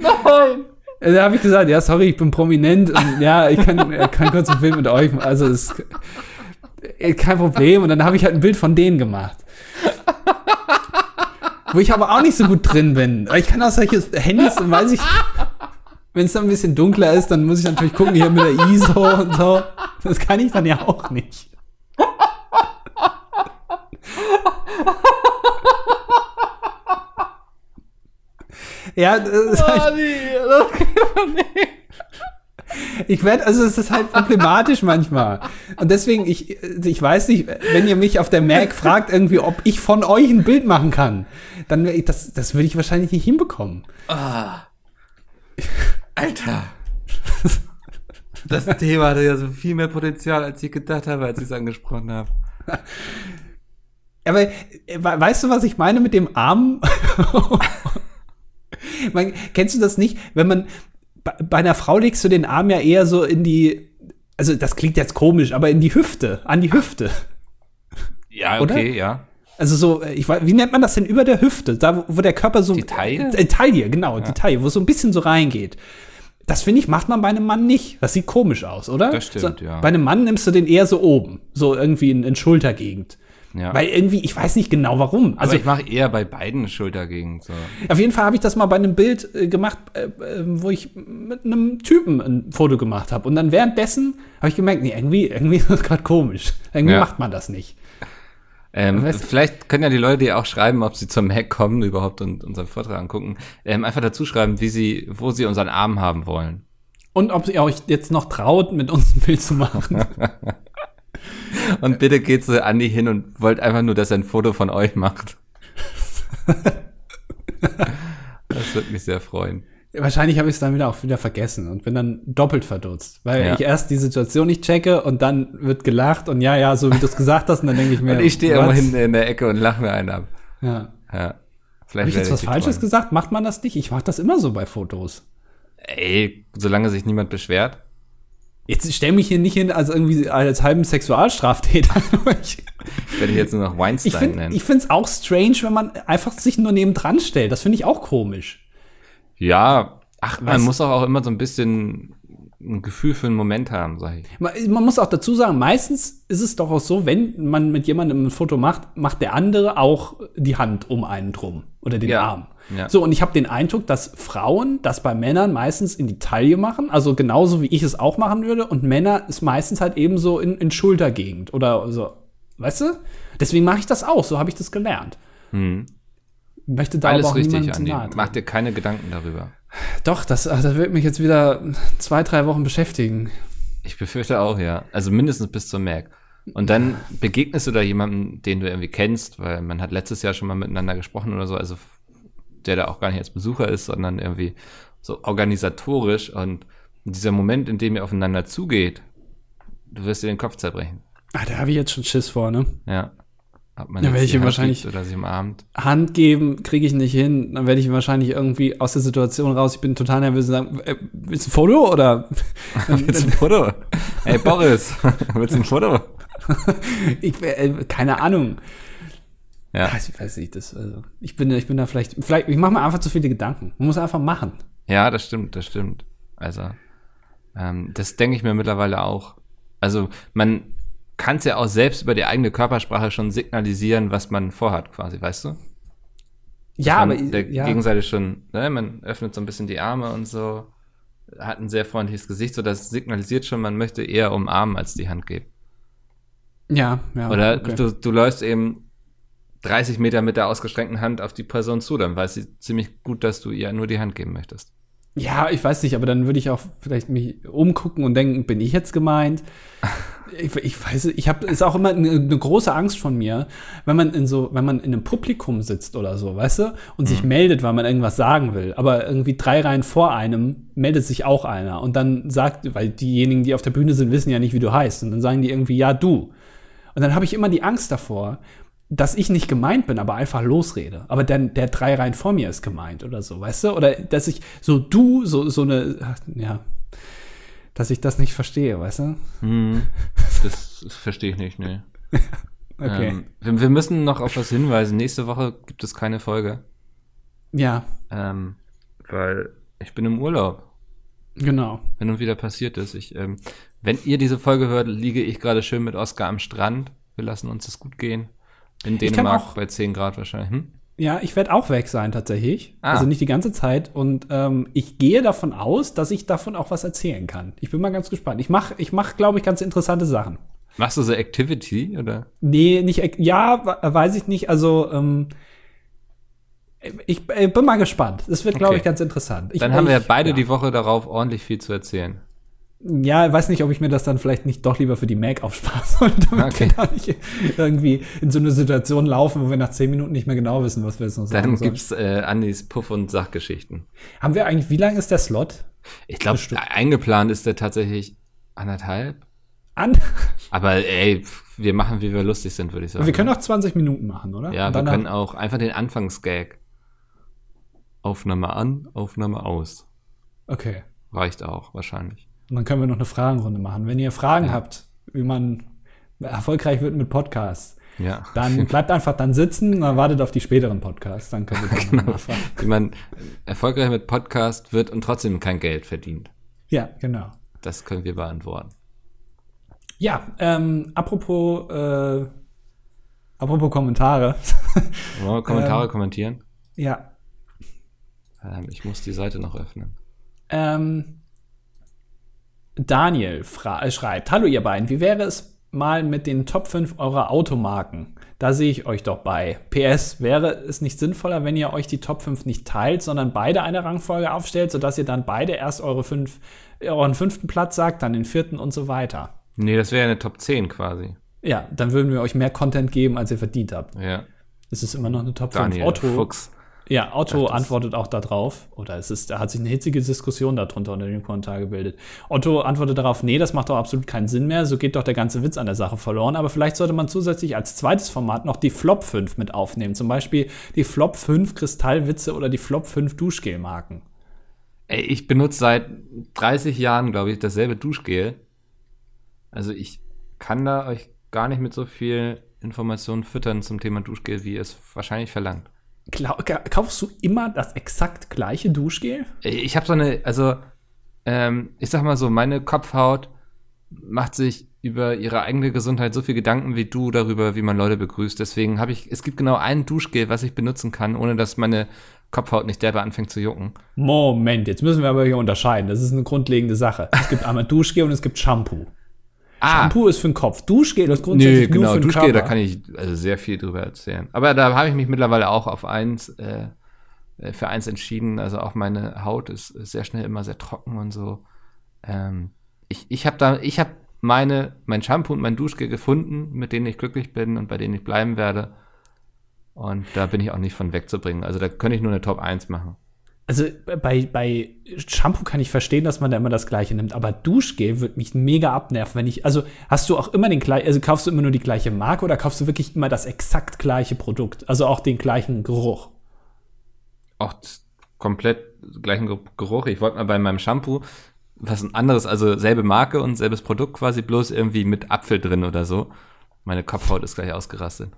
Speaker 1: Nein.
Speaker 2: da habe ich gesagt, ja, sorry, ich bin prominent und ja, ich kann, kann kurz ein Bild mit euch, machen. also ist äh, kein Problem. Und dann habe ich halt ein Bild von denen gemacht. Wo ich aber auch nicht so gut drin bin. Ich kann auch solche Handys, dann weiß ich, wenn es dann ein bisschen dunkler ist, dann muss ich natürlich gucken, hier mit der ISO und so. Das kann ich dann ja auch nicht. Ja, das ist halt,
Speaker 1: Oh, nee, doch nicht.
Speaker 2: ich werde, also es ist halt problematisch manchmal. Und deswegen, ich, ich weiß nicht, wenn ihr mich auf der Mac fragt, irgendwie, ob ich von euch ein Bild machen kann, dann das, das würde ich wahrscheinlich nicht hinbekommen.
Speaker 1: Alter. Das Thema hatte ja so viel mehr Potenzial, als ich gedacht habe, als ich es angesprochen habe.
Speaker 2: Aber äh, we- weißt du, was ich meine mit dem Arm? man, kennst du das nicht? Wenn man bei, bei einer Frau legst du den Arm ja eher so in die, also das klingt jetzt komisch, aber in die Hüfte, an die Hüfte.
Speaker 1: Ja,
Speaker 2: Oder?
Speaker 1: okay, ja.
Speaker 2: Also so, äh, ich weiß, wie nennt man das denn über der Hüfte? Da, wo, der Körper so.
Speaker 1: Die Taille?
Speaker 2: Äh, Taille, genau, die Taille, wo es so ein bisschen so reingeht. Das finde ich, macht man bei einem Mann nicht. Das sieht komisch aus, oder?
Speaker 1: Das stimmt, ja.
Speaker 2: Bei einem Mann nimmst du den eher so oben, so irgendwie in, in Schultergegend.
Speaker 1: Ja.
Speaker 2: Weil irgendwie, ich weiß nicht genau warum.
Speaker 1: also
Speaker 2: Also
Speaker 1: ich mache eher bei beiden Schultergegend so.
Speaker 2: auf jeden Fall habe ich das mal bei einem Bild äh, gemacht, äh, äh, wo ich mit einem Typen ein Foto gemacht habe. Und dann währenddessen habe ich gemerkt, nee, irgendwie, irgendwie ist das gerade komisch. Irgendwie
Speaker 1: Ja.
Speaker 2: macht man das nicht.
Speaker 1: Ähm,
Speaker 2: Weißt du-
Speaker 1: vielleicht können ja die Leute dir auch schreiben, ob sie zum Mac kommen überhaupt und unseren Vortrag angucken. Ähm, einfach dazu schreiben, wie sie, wo sie unseren Arm haben wollen.
Speaker 2: Und ob ihr euch jetzt noch traut, mit uns ein Bild zu machen.
Speaker 1: Und bitte geht zu Andi hin und wollt einfach nur, dass er ein Foto von euch macht. das würde mich sehr freuen.
Speaker 2: Wahrscheinlich habe ich es dann wieder auch wieder vergessen und bin dann doppelt verdutzt, weil
Speaker 1: Ja.
Speaker 2: ich erst die Situation nicht checke und dann wird gelacht und ja, ja, so wie du es gesagt hast und dann denke ich mir,
Speaker 1: Und ich stehe immer hinten in der Ecke und lache mir einen ab.
Speaker 2: Ja.
Speaker 1: Ja.
Speaker 2: Habe ich jetzt was Falsches
Speaker 1: freuen.
Speaker 2: gesagt? Macht man das nicht? Ich mache das immer so bei Fotos.
Speaker 1: Ey, solange sich niemand beschwert.
Speaker 2: Jetzt stell mich hier nicht hin als irgendwie als halben Sexualstraftäter. ich
Speaker 1: Ich werde jetzt nur noch Weinstein
Speaker 2: ich finde
Speaker 1: nennen.
Speaker 2: ich finde es auch strange, wenn man einfach sich nur nebendran stellt. Das finde ich auch komisch.
Speaker 1: Ja, Ach, man
Speaker 2: Was?
Speaker 1: muss auch, auch immer so ein bisschen ein Gefühl für einen Moment haben, sag ich.
Speaker 2: Man, man muss auch dazu sagen, meistens ist es doch auch so, wenn man mit jemandem ein Foto macht, macht der andere auch die Hand um einen drum oder den
Speaker 1: Ja.
Speaker 2: Arm.
Speaker 1: Ja.
Speaker 2: So, und ich habe den Eindruck, dass Frauen das bei Männern meistens in die Taille machen, also genauso wie ich es auch machen würde, und Männer es meistens halt eben so in, in Schultergegend oder so. Weißt du? Deswegen mache ich das auch, so habe ich das gelernt.
Speaker 1: Hm.
Speaker 2: Möchte da
Speaker 1: Alles
Speaker 2: aber auch
Speaker 1: richtig, Andi.
Speaker 2: nahe
Speaker 1: Mach dir keine Gedanken darüber.
Speaker 2: Doch, das, ach, das wird mich jetzt wieder zwei, drei Wochen beschäftigen.
Speaker 1: Ich befürchte auch, ja. Also mindestens bis zum Merk. Und dann begegnest du da jemandem, den du irgendwie kennst, weil man hat letztes Jahr schon mal miteinander gesprochen oder so, also der da auch gar nicht als Besucher ist, sondern irgendwie so organisatorisch und dieser Moment, in dem ihr aufeinander zugeht, du wirst dir den Kopf zerbrechen.
Speaker 2: Ah, da habe ich jetzt schon Schiss vor, ne?
Speaker 1: Ja. Ob man jetzt
Speaker 2: welche
Speaker 1: die Hand
Speaker 2: wahrscheinlich-
Speaker 1: oder sich umarmt.
Speaker 2: Hand geben kriege ich nicht hin, dann werde ich wahrscheinlich irgendwie aus der Situation raus. Ich bin total nervös und sagen, äh, willst du ein Foto oder?
Speaker 1: Willst du ein Foto? Ey, Boris, willst du ein Foto?
Speaker 2: ich, äh, keine Ahnung.
Speaker 1: Ja.
Speaker 2: Ich weiß nicht, das, also, ich bin, ich bin da vielleicht, vielleicht, ich mache mir einfach zu viele Gedanken. Man muss einfach machen.
Speaker 1: Ja, das stimmt, das stimmt. Also, ähm, das denke ich mir mittlerweile auch. Also, man kann es ja auch selbst über die eigene Körpersprache schon signalisieren, was man vorhat, quasi, weißt du?
Speaker 2: Ja, aber
Speaker 1: der
Speaker 2: ja,
Speaker 1: Gegenseite schon, ne, man öffnet so ein bisschen die Arme und so, hat ein sehr freundliches Gesicht, so das signalisiert schon, man möchte eher umarmen als die Hand geben.
Speaker 2: ja, ja.
Speaker 1: Oder
Speaker 2: okay.
Speaker 1: du, du läufst eben 30 Meter mit der ausgestreckten Hand auf die Person zu, dann weiß sie ziemlich gut, dass du ihr nur die Hand geben möchtest.
Speaker 2: Ja, ich weiß nicht, aber dann würde ich auch vielleicht mich umgucken und denken, bin ich jetzt gemeint? Ich, ich weiß, ich habe ist auch immer eine, eine große Angst von mir, wenn man in so, wenn man in einem Publikum sitzt oder so, weißt du, und sich meldet, weil man irgendwas sagen will, aber irgendwie drei Reihen vor einem meldet sich auch einer. Und dann sagt, weil diejenigen, die auf der Bühne sind, wissen ja nicht, wie du heißt. Und dann sagen die irgendwie ja du. Und dann habe ich immer die Angst davor, dass ich nicht gemeint bin, aber einfach losrede. Aber dann der drei Reihen vor mir ist gemeint oder so, weißt du? Oder dass ich so du, so, so eine, ja, dass ich das nicht verstehe, weißt du?
Speaker 1: Hm, das verstehe ich nicht, ne.
Speaker 2: Okay.
Speaker 1: Ähm, wir, wir müssen noch auf was hinweisen. Nächste Woche gibt es keine Folge,
Speaker 2: ja,
Speaker 1: ähm, weil ich bin im Urlaub.
Speaker 2: genau.
Speaker 1: Wenn und wieder passiert ist. Ich, ähm, wenn ihr diese Folge hört, liege ich gerade schön mit Oskar am Strand. Wir lassen uns das gut gehen. In Dänemark
Speaker 2: auch-
Speaker 1: bei 10 Grad wahrscheinlich. Hm?
Speaker 2: Ja, ich werde auch weg sein tatsächlich.
Speaker 1: Ah.
Speaker 2: Also nicht die ganze Zeit. Und ähm, ich gehe davon aus, dass ich davon auch was erzählen kann. Ich bin mal ganz gespannt. Ich mache, ich mach, glaube ich, ganz interessante Sachen.
Speaker 1: Machst du so Activity oder?
Speaker 2: Nee, nicht, ja, weiß ich nicht. Also, ähm, ich bin mal gespannt. Das wird, glaube
Speaker 1: Okay.
Speaker 2: ich, ganz interessant. Ich,
Speaker 1: Dann haben wir beide
Speaker 2: ja.
Speaker 1: die Woche darauf ordentlich viel zu erzählen.
Speaker 2: Ja, weiß nicht, ob ich mir das dann vielleicht nicht doch lieber für die Mac aufsparen sollte, damit
Speaker 1: Okay.
Speaker 2: wir da nicht irgendwie in so eine Situation laufen, wo wir nach zehn Minuten nicht mehr genau wissen, was wir jetzt noch sagen
Speaker 1: Dann
Speaker 2: sollen.
Speaker 1: gibt's äh, Andys Puff- und Sachgeschichten.
Speaker 2: Haben wir eigentlich, wie lang ist der Slot?
Speaker 1: Ich glaube, eingeplant ist der tatsächlich anderthalb.
Speaker 2: An?
Speaker 1: Aber ey, wir machen, wie wir lustig sind, würde ich sagen.
Speaker 2: Wir können auch 20 Minuten machen, oder?
Speaker 1: Ja, wir können auch einfach den Anfangsgag. Aufnahme an, Aufnahme aus.
Speaker 2: Okay.
Speaker 1: Reicht auch, wahrscheinlich.
Speaker 2: Und dann können wir noch eine Fragenrunde machen. Wenn ihr Fragen habt, wie man erfolgreich wird mit Podcasts,
Speaker 1: Ja.
Speaker 2: dann bleibt einfach dann sitzen und wartet auf die späteren Podcasts. Dann können wir dann
Speaker 1: Genau.
Speaker 2: nachfragen.
Speaker 1: Wie man erfolgreich mit Podcast wird und trotzdem kein Geld verdient.
Speaker 2: Ja, genau.
Speaker 1: Das können wir beantworten.
Speaker 2: Ja, ähm, apropos, äh, apropos Kommentare.
Speaker 1: Wollen wir Kommentare
Speaker 2: Ähm.
Speaker 1: kommentieren?
Speaker 2: ja,
Speaker 1: Ähm, ich muss die Seite noch öffnen.
Speaker 2: Ähm, Daniel äh, schreibt: Hallo, ihr beiden, wie wäre es mal mit den Top 5 eurer Automarken? Da sehe ich euch doch bei. PS, wäre es nicht sinnvoller, wenn ihr euch die Top 5 nicht teilt, sondern beide eine Rangfolge aufstellt, sodass ihr dann beide erst eure fünf, euren fünften Platz sagt, dann den vierten und so weiter?
Speaker 1: Nee, das wäre eine Top 10 quasi.
Speaker 2: Ja, dann würden wir euch mehr Content geben, als ihr verdient habt.
Speaker 1: Ja.
Speaker 2: Es ist immer noch eine Top 5.
Speaker 1: Daniel
Speaker 2: Otto,
Speaker 1: Fuchs.
Speaker 2: Ja, Otto
Speaker 1: Ach,
Speaker 2: antwortet auch darauf. Oder es ist, da hat sich eine hitzige Diskussion darunter unter dem Kommentar gebildet. Otto antwortet darauf, nee, das macht doch absolut keinen Sinn mehr. So geht doch der ganze Witz an der Sache verloren. Aber vielleicht sollte man zusätzlich als zweites Format noch die Flop 5 mit aufnehmen. Zum Beispiel die Flop 5 Kristallwitze oder die Flop 5 Duschgelmarken.
Speaker 1: Ey, ich benutze seit 30 Jahren, glaube ich, dasselbe Duschgel. Also ich kann da euch gar nicht mit so viel Informationen füttern zum Thema Duschgel, wie ihr es wahrscheinlich verlangt.
Speaker 2: Kaufst du immer das exakt gleiche Duschgel?
Speaker 1: Ich habe so eine, also ähm, ich sag mal so, meine Kopfhaut macht sich über ihre eigene Gesundheit so viel Gedanken wie du darüber, wie man Leute begrüßt. Deswegen habe ich, es gibt genau ein Duschgel, was ich benutzen kann, ohne dass meine Kopfhaut nicht derbe anfängt zu jucken.
Speaker 2: Moment, jetzt müssen wir aber hier unterscheiden. Das ist eine grundlegende Sache. Es gibt einmal Duschgel und es gibt Shampoo. Shampoo ist für den Kopf. Duschgel ist grundsätzlich
Speaker 1: Ah. Nee,
Speaker 2: nur
Speaker 1: genau,
Speaker 2: für den
Speaker 1: Duschgel, da
Speaker 2: Körper.
Speaker 1: kann ich also sehr viel drüber erzählen. Aber da habe ich mich mittlerweile auch auf eins, äh, äh, für eins entschieden. Also auch meine Haut ist sehr schnell immer sehr trocken und so. Ähm, ich ich habe da, ich habe meine, mein Shampoo und mein Duschgel gefunden, mit denen ich glücklich bin und bei denen ich bleiben werde. Und da bin ich auch nicht von wegzubringen. Also da könnte ich nur eine Top 1 machen.
Speaker 2: Also bei, bei Shampoo kann ich verstehen, dass man da immer das gleiche nimmt, aber Duschgel wird mich mega abnerven, wenn ich, also hast du auch immer den gleichen, also kaufst du immer nur die gleiche Marke oder kaufst du wirklich immer das exakt gleiche Produkt, also auch den gleichen Geruch?
Speaker 1: auch komplett gleichen Ge- Geruch. Ich wollte mal bei meinem Shampoo was ein anderes, also selbe Marke und selbes Produkt quasi, bloß irgendwie mit Apfel drin oder so. Meine Kopfhaut ist gleich ausgerastet.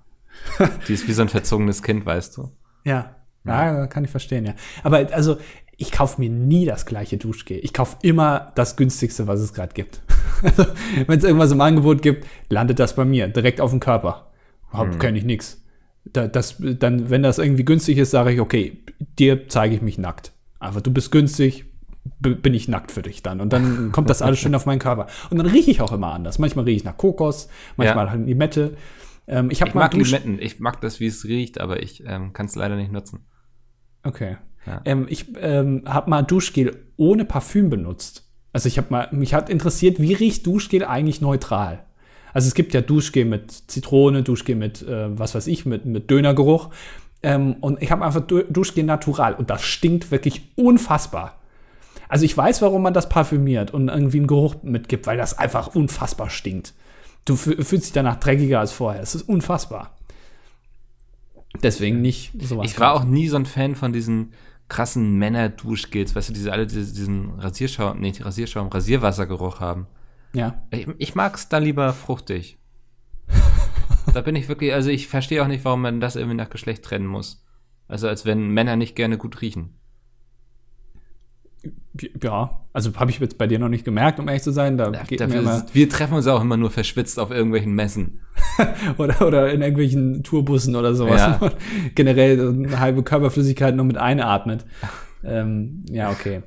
Speaker 1: Die ist wie so ein verzogenes Kind, weißt du.
Speaker 2: Ja. Ja, kann ich verstehen, ja. Aber also, ich kaufe mir nie das gleiche Duschgel. Ich kaufe immer das günstigste, was es gerade gibt. Also, wenn es irgendwas im Angebot gibt, landet das bei mir direkt auf dem Körper. Hab, Kenn ich nix. Da, das, dann, wenn das irgendwie günstig ist, sage ich, okay, dir zeige ich mich nackt. Aber du bist günstig, bin ich nackt für dich dann. Und dann kommt das alles schön auf meinen Körper. Und dann rieche ich auch immer anders. Manchmal rieche ich nach Kokos, manchmal
Speaker 1: Ja.
Speaker 2: halt Limette. Ähm, ich
Speaker 1: Ich mag
Speaker 2: Dusch
Speaker 1: Limetten. Ich mag das, wie es riecht, aber ich ähm, kann es leider nicht nutzen.
Speaker 2: Okay.
Speaker 1: Ja.
Speaker 2: Ähm, ich ähm, habe mal Duschgel ohne Parfüm benutzt. Also ich habe mal, mich hat interessiert, wie riecht Duschgel eigentlich neutral? Also es gibt ja Duschgel mit Zitrone, Duschgel mit, äh, was weiß ich, mit, mit Dönergeruch. Ähm, und ich habe einfach du Duschgel natural und das stinkt wirklich unfassbar. Also ich weiß, warum man das parfümiert und irgendwie einen Geruch mitgibt, weil das einfach unfassbar stinkt. Du fü- fühlst dich danach dreckiger als vorher. Es ist unfassbar. Deswegen nicht sowas.
Speaker 1: Ich war auch nie so ein Fan von diesen krassen Männer-Duschgels, weißt du, diese alle diese, diesen Rasierschaum, nee, nicht Rasierschaum, Rasierwassergeruch haben.
Speaker 2: Ja.
Speaker 1: Ich, ich mag's da lieber fruchtig. da bin ich wirklich, also ich verstehe auch nicht, warum man das irgendwie nach Geschlecht trennen muss. Also als wenn Männer nicht gerne gut riechen.
Speaker 2: Ja, also habe ich jetzt bei dir noch nicht gemerkt, um ehrlich zu sein. Da geht mir immer,
Speaker 1: wir treffen uns auch immer nur verschwitzt auf irgendwelchen Messen.
Speaker 2: oder, oder in irgendwelchen Tourbussen oder sowas.
Speaker 1: Ja.
Speaker 2: Generell eine halbe Körperflüssigkeit nur mit einatmet. ähm, ja, okay.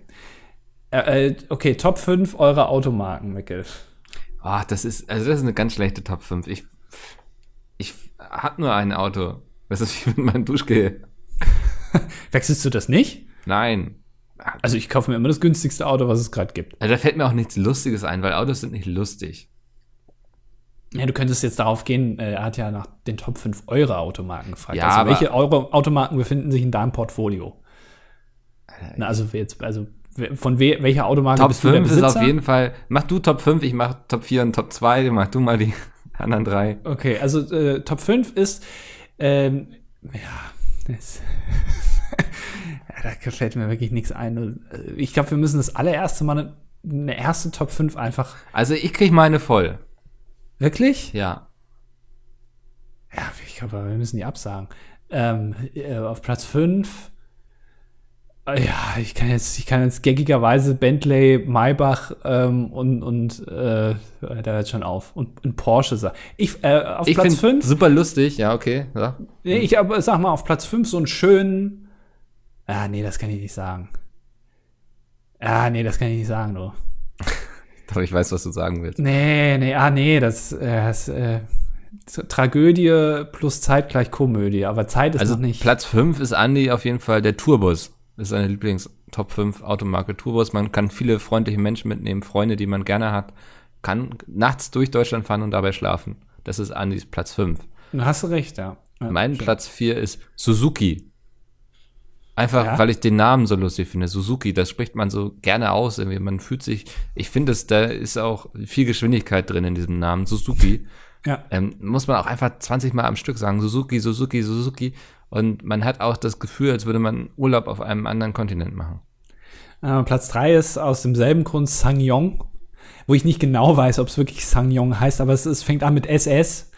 Speaker 2: Äh, äh, okay, Top 5 eurer Automarken, Mickel.
Speaker 1: Ah, das ist, also das ist eine ganz schlechte Top 5. Ich, ich hab nur ein Auto. Das ist wie mit meinem Duschgel.
Speaker 2: Wechselst du das nicht?
Speaker 1: Nein.
Speaker 2: Also ich kaufe mir immer das günstigste Auto, was es gerade gibt.
Speaker 1: Also da fällt mir auch nichts Lustiges ein, weil Autos sind nicht lustig.
Speaker 2: Ja, du könntest jetzt darauf gehen, äh, er hat ja nach den Top 5 eurer Automarken gefragt.
Speaker 1: Ja,
Speaker 2: also welche eure Automarken befinden sich in deinem Portfolio? Na, also jetzt, also von we welcher Automarke
Speaker 1: Top
Speaker 2: bist du der
Speaker 1: 5 ist auf jeden Fall. Mach du Top 5, ich mach Top 4 und Top 2, mach du mal die anderen drei.
Speaker 2: Okay, also äh, Top 5 ist, ähm, ja, das, da fällt mir wirklich nichts ein. Äh, Ich glaube, wir müssen das allererste Mal eine, erste Top 5 einfach.
Speaker 1: Also ich krieg meine voll.
Speaker 2: Wirklich?
Speaker 1: Ja.
Speaker 2: Ja, ich glaube, wir müssen die absagen. Ähm, äh, auf Platz 5. äh, Ja, ich kann jetzt, ich kann jetzt gaggigerweise Bentley, Maybach ähm, und, und äh, da hört schon auf. Und, und Porsche sagen. Ich, äh, auf
Speaker 1: Ich
Speaker 2: Platz
Speaker 1: finde
Speaker 2: 5
Speaker 1: super lustig, ja, okay. Ja.
Speaker 2: Ich aber sag mal, auf Platz 5 so einen schönen. Ah, nee, das kann ich nicht sagen. Ah, nee, das kann ich nicht sagen, du.
Speaker 1: Doch, ich weiß, was du sagen willst.
Speaker 2: Nee, nee, ah, nee, das, äh, das äh, Tragödie plus zeitgleich Komödie, aber Zeit ist
Speaker 1: Also
Speaker 2: noch nicht.
Speaker 1: Platz 5 ist Andi auf jeden Fall der Tourbus. Das ist seine Lieblings-Top 5 Automarke Tourbus. Man kann viele freundliche Menschen mitnehmen, Freunde, die man gerne hat, kann nachts durch Deutschland fahren und dabei schlafen. Das ist Andis Platz 5.
Speaker 2: Du hast recht, ja. ja
Speaker 1: Mein
Speaker 2: stimmt.
Speaker 1: Platz 4 ist Suzuki. Einfach,
Speaker 2: Ja?
Speaker 1: weil ich den Namen so lustig finde. Suzuki, das spricht man so gerne aus. Irgendwie. Man fühlt sich, ich finde, es, da ist auch viel Geschwindigkeit drin in diesem Namen. Suzuki.
Speaker 2: Ja.
Speaker 1: ähm, muss man auch einfach 20 Mal am Stück sagen. Suzuki, Suzuki, Suzuki. Und man hat auch das Gefühl, als würde man Urlaub auf einem anderen Kontinent machen.
Speaker 2: Äh, Platz 3 ist aus demselben Grund Sangyong, wo ich nicht genau weiß, ob es wirklich Sangyong heißt, aber es, es fängt an mit SS.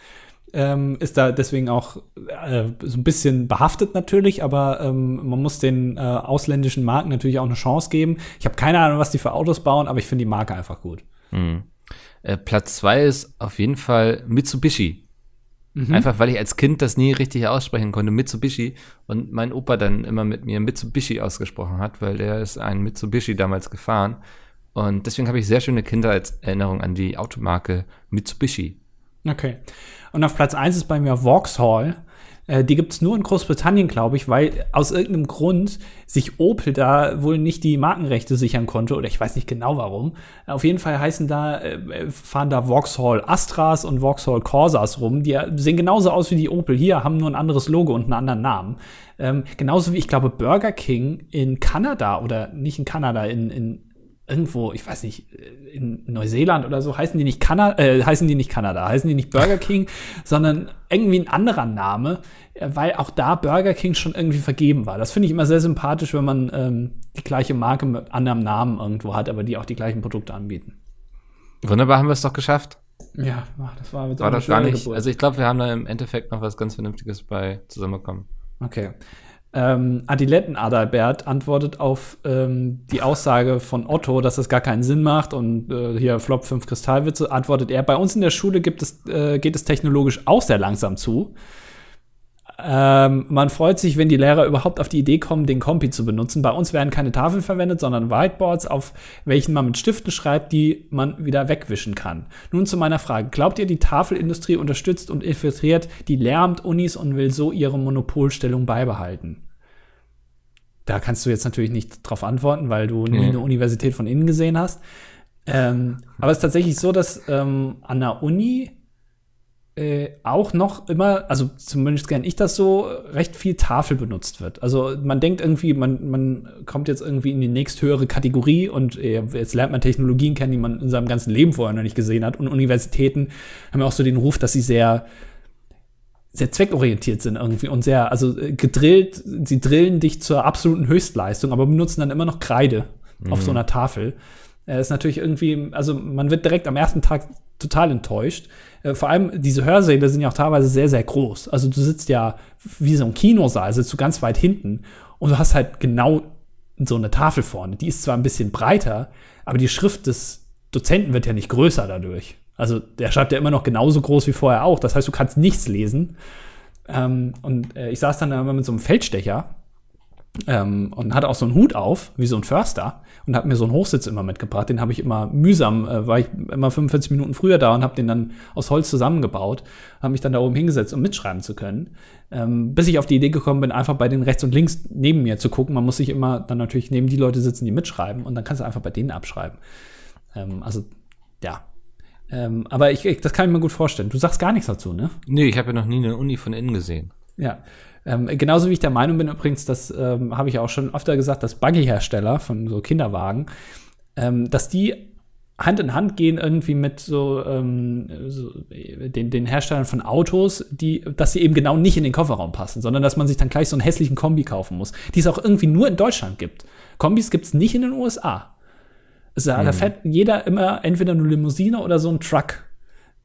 Speaker 2: Ähm, ist da deswegen auch äh, so ein bisschen behaftet natürlich, aber ähm, man muss den äh, ausländischen Marken natürlich auch eine Chance geben. Ich habe keine Ahnung, was die für Autos bauen, aber ich finde die Marke einfach gut.
Speaker 1: Mhm. Äh, Platz zwei ist auf jeden Fall Mitsubishi. Mhm. Einfach weil ich als Kind das nie richtig aussprechen konnte, Mitsubishi. Und mein Opa dann immer mit mir Mitsubishi ausgesprochen hat, weil der ist ein Mitsubishi damals gefahren. Und deswegen habe ich sehr schöne Kindheitserinnerungen an die Automarke Mitsubishi.
Speaker 2: Okay. Und auf Platz 1 ist bei mir Vauxhall. Äh, die gibt es nur in Großbritannien, glaube ich, weil aus irgendeinem Grund sich Opel da wohl nicht die Markenrechte sichern konnte oder ich weiß nicht genau warum. Auf jeden Fall heißen da, äh, fahren da Vauxhall Astras und Vauxhall Corsas rum. Die sehen genauso aus wie die Opel hier, haben nur ein anderes Logo und einen anderen Namen. Ähm, genauso wie ich glaube Burger King in Kanada oder nicht in Kanada, in, in irgendwo, ich weiß nicht, in Neuseeland oder so, heißen die nicht Kanada, äh, heißen die nicht Kanada, heißen die nicht Burger King, sondern irgendwie ein anderer Name, äh, weil auch da Burger King schon irgendwie vergeben war. Das finde ich immer sehr sympathisch, wenn man ähm, die gleiche Marke mit anderem Namen irgendwo hat, aber die auch die gleichen Produkte anbieten.
Speaker 1: Wunderbar, haben wir es doch geschafft.
Speaker 2: Ja, das war,
Speaker 1: war doch gar nicht. Geburt. Also ich glaube, wir haben da im Endeffekt noch was ganz Vernünftiges bei zusammengekommen.
Speaker 2: Okay. Ähm, Adiletten Adalbert antwortet auf ähm, die Aussage von Otto, dass das gar keinen Sinn macht und äh, hier Flop 5 Kristallwitze, antwortet er, bei uns in der Schule gibt es, äh, geht es technologisch auch sehr langsam zu. Ähm, man freut sich, wenn die Lehrer überhaupt auf die Idee kommen, den Kompi zu benutzen. Bei uns werden keine Tafeln verwendet, sondern Whiteboards, auf welchen man mit Stiften schreibt, die man wieder wegwischen kann. Nun zu meiner Frage. Glaubt ihr, die Tafelindustrie unterstützt und infiltriert die Lehramt-Unis und will so ihre Monopolstellung beibehalten? Da kannst du jetzt natürlich nicht drauf antworten, weil du nie eine Universität von innen gesehen hast. Ähm, aber es ist tatsächlich so, dass ähm, an der Uni äh, auch noch immer, also zumindest kenne ich das so, recht viel Tafel benutzt wird. Also man denkt irgendwie, man, man kommt jetzt irgendwie in die nächsthöhere Kategorie und äh, jetzt lernt man Technologien kennen, die man in seinem ganzen Leben vorher noch nicht gesehen hat. Und Universitäten haben ja auch so den Ruf, dass sie sehr sehr zweckorientiert sind irgendwie und sehr, also äh, gedrillt, sie drillen dich zur absoluten Höchstleistung, aber benutzen dann immer noch Kreide mhm. auf so mhm. einer Tafel. Äh, ist natürlich irgendwie, also man wird direkt am ersten Tag total enttäuscht. Äh, vor allem diese Hörsäle sind ja auch teilweise sehr, sehr groß. Also du sitzt ja wie so ein Kinosaal, sitzt du ganz weit hinten und du hast halt genau so eine Tafel vorne. Die ist zwar ein bisschen breiter, aber die Schrift des Dozenten wird ja nicht größer dadurch. Also der schreibt ja immer noch genauso groß wie vorher auch. Das heißt, du kannst nichts lesen. Ähm, und äh, ich saß dann immer mit so einem Feldstecher ähm, und hatte auch so einen Hut auf, wie so ein Förster, und habe mir so einen Hochsitz immer mitgebracht. Den habe ich immer mühsam, äh, war ich immer 45 Minuten früher da und habe den dann aus Holz zusammengebaut, habe mich dann da oben hingesetzt, um mitschreiben zu können. Ähm, bis ich auf die Idee gekommen bin, einfach bei den rechts und links neben mir zu gucken. Man muss sich immer dann natürlich neben die Leute sitzen, die mitschreiben, und dann kannst du einfach bei denen abschreiben. Ähm, also ja, ähm, aber ich, ich, das kann ich mir gut vorstellen. Du sagst gar nichts dazu, ne?
Speaker 1: Nee, ich habe ja noch nie eine Uni von innen gesehen.
Speaker 2: Ja. Ähm, genauso wie ich der Meinung bin, übrigens, das ähm, habe ich auch schon öfter gesagt, dass Buggy-Hersteller von so Kinderwagen, ähm, dass die Hand in Hand gehen irgendwie mit so, ähm, so den, den, Herstellern von Autos, die, dass sie eben genau nicht in den Kofferraum passen, sondern dass man sich dann gleich so einen hässlichen Kombi kaufen muss, die es auch irgendwie nur in Deutschland gibt. Kombis gibt es nicht in den USA. Also, mhm. Da fährt jeder immer entweder eine Limousine oder so ein Truck.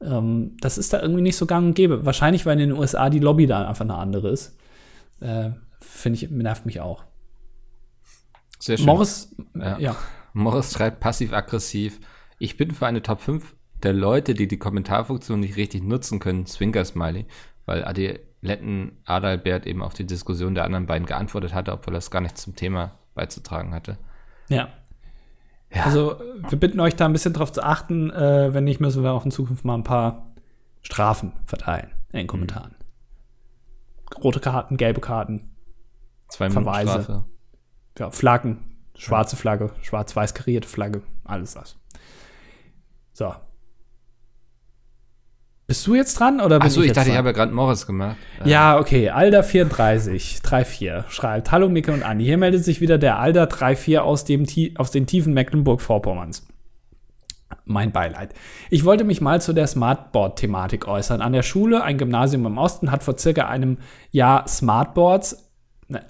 Speaker 2: Ähm, das ist da irgendwie nicht so gang und gäbe. Wahrscheinlich, weil in den USA die Lobby da einfach eine andere ist. Äh, Finde ich, nervt mich auch.
Speaker 1: Sehr schön. Morris, ja. ja. Morris schreibt passiv-aggressiv. Ich bin für eine Top 5 der Leute, die die Kommentarfunktion nicht richtig nutzen können, Zwinker-Smiley, weil Adiletten Adalbert eben auf die Diskussion der anderen beiden geantwortet hatte, obwohl er es gar nichts zum Thema beizutragen hatte.
Speaker 2: Ja. Ja. Also wir bitten euch da ein bisschen drauf zu achten. Äh, wenn nicht, müssen wir auch in Zukunft mal ein paar Strafen verteilen in den Kommentaren. Mhm. Rote Karten, gelbe Karten,
Speaker 1: Zwei Verweise. Strafe.
Speaker 2: Ja, Flaggen, schwarze Flagge, schwarz-weiß karierte Flagge, alles das. So, bist du jetzt dran oder
Speaker 1: Achso, ich, ich dachte, dran? ich habe ja gerade Morris gemacht.
Speaker 2: Ja, okay. Alda34, 34 schreibt: Hallo Micke und Anni. Hier meldet sich wieder der Alda34 aus, dem, aus den tiefen Mecklenburg-Vorpommerns. Mein Beileid. Ich wollte mich mal zu der Smartboard-Thematik äußern. An der Schule, ein Gymnasium im Osten, hat vor circa einem Jahr Smartboards. Ne,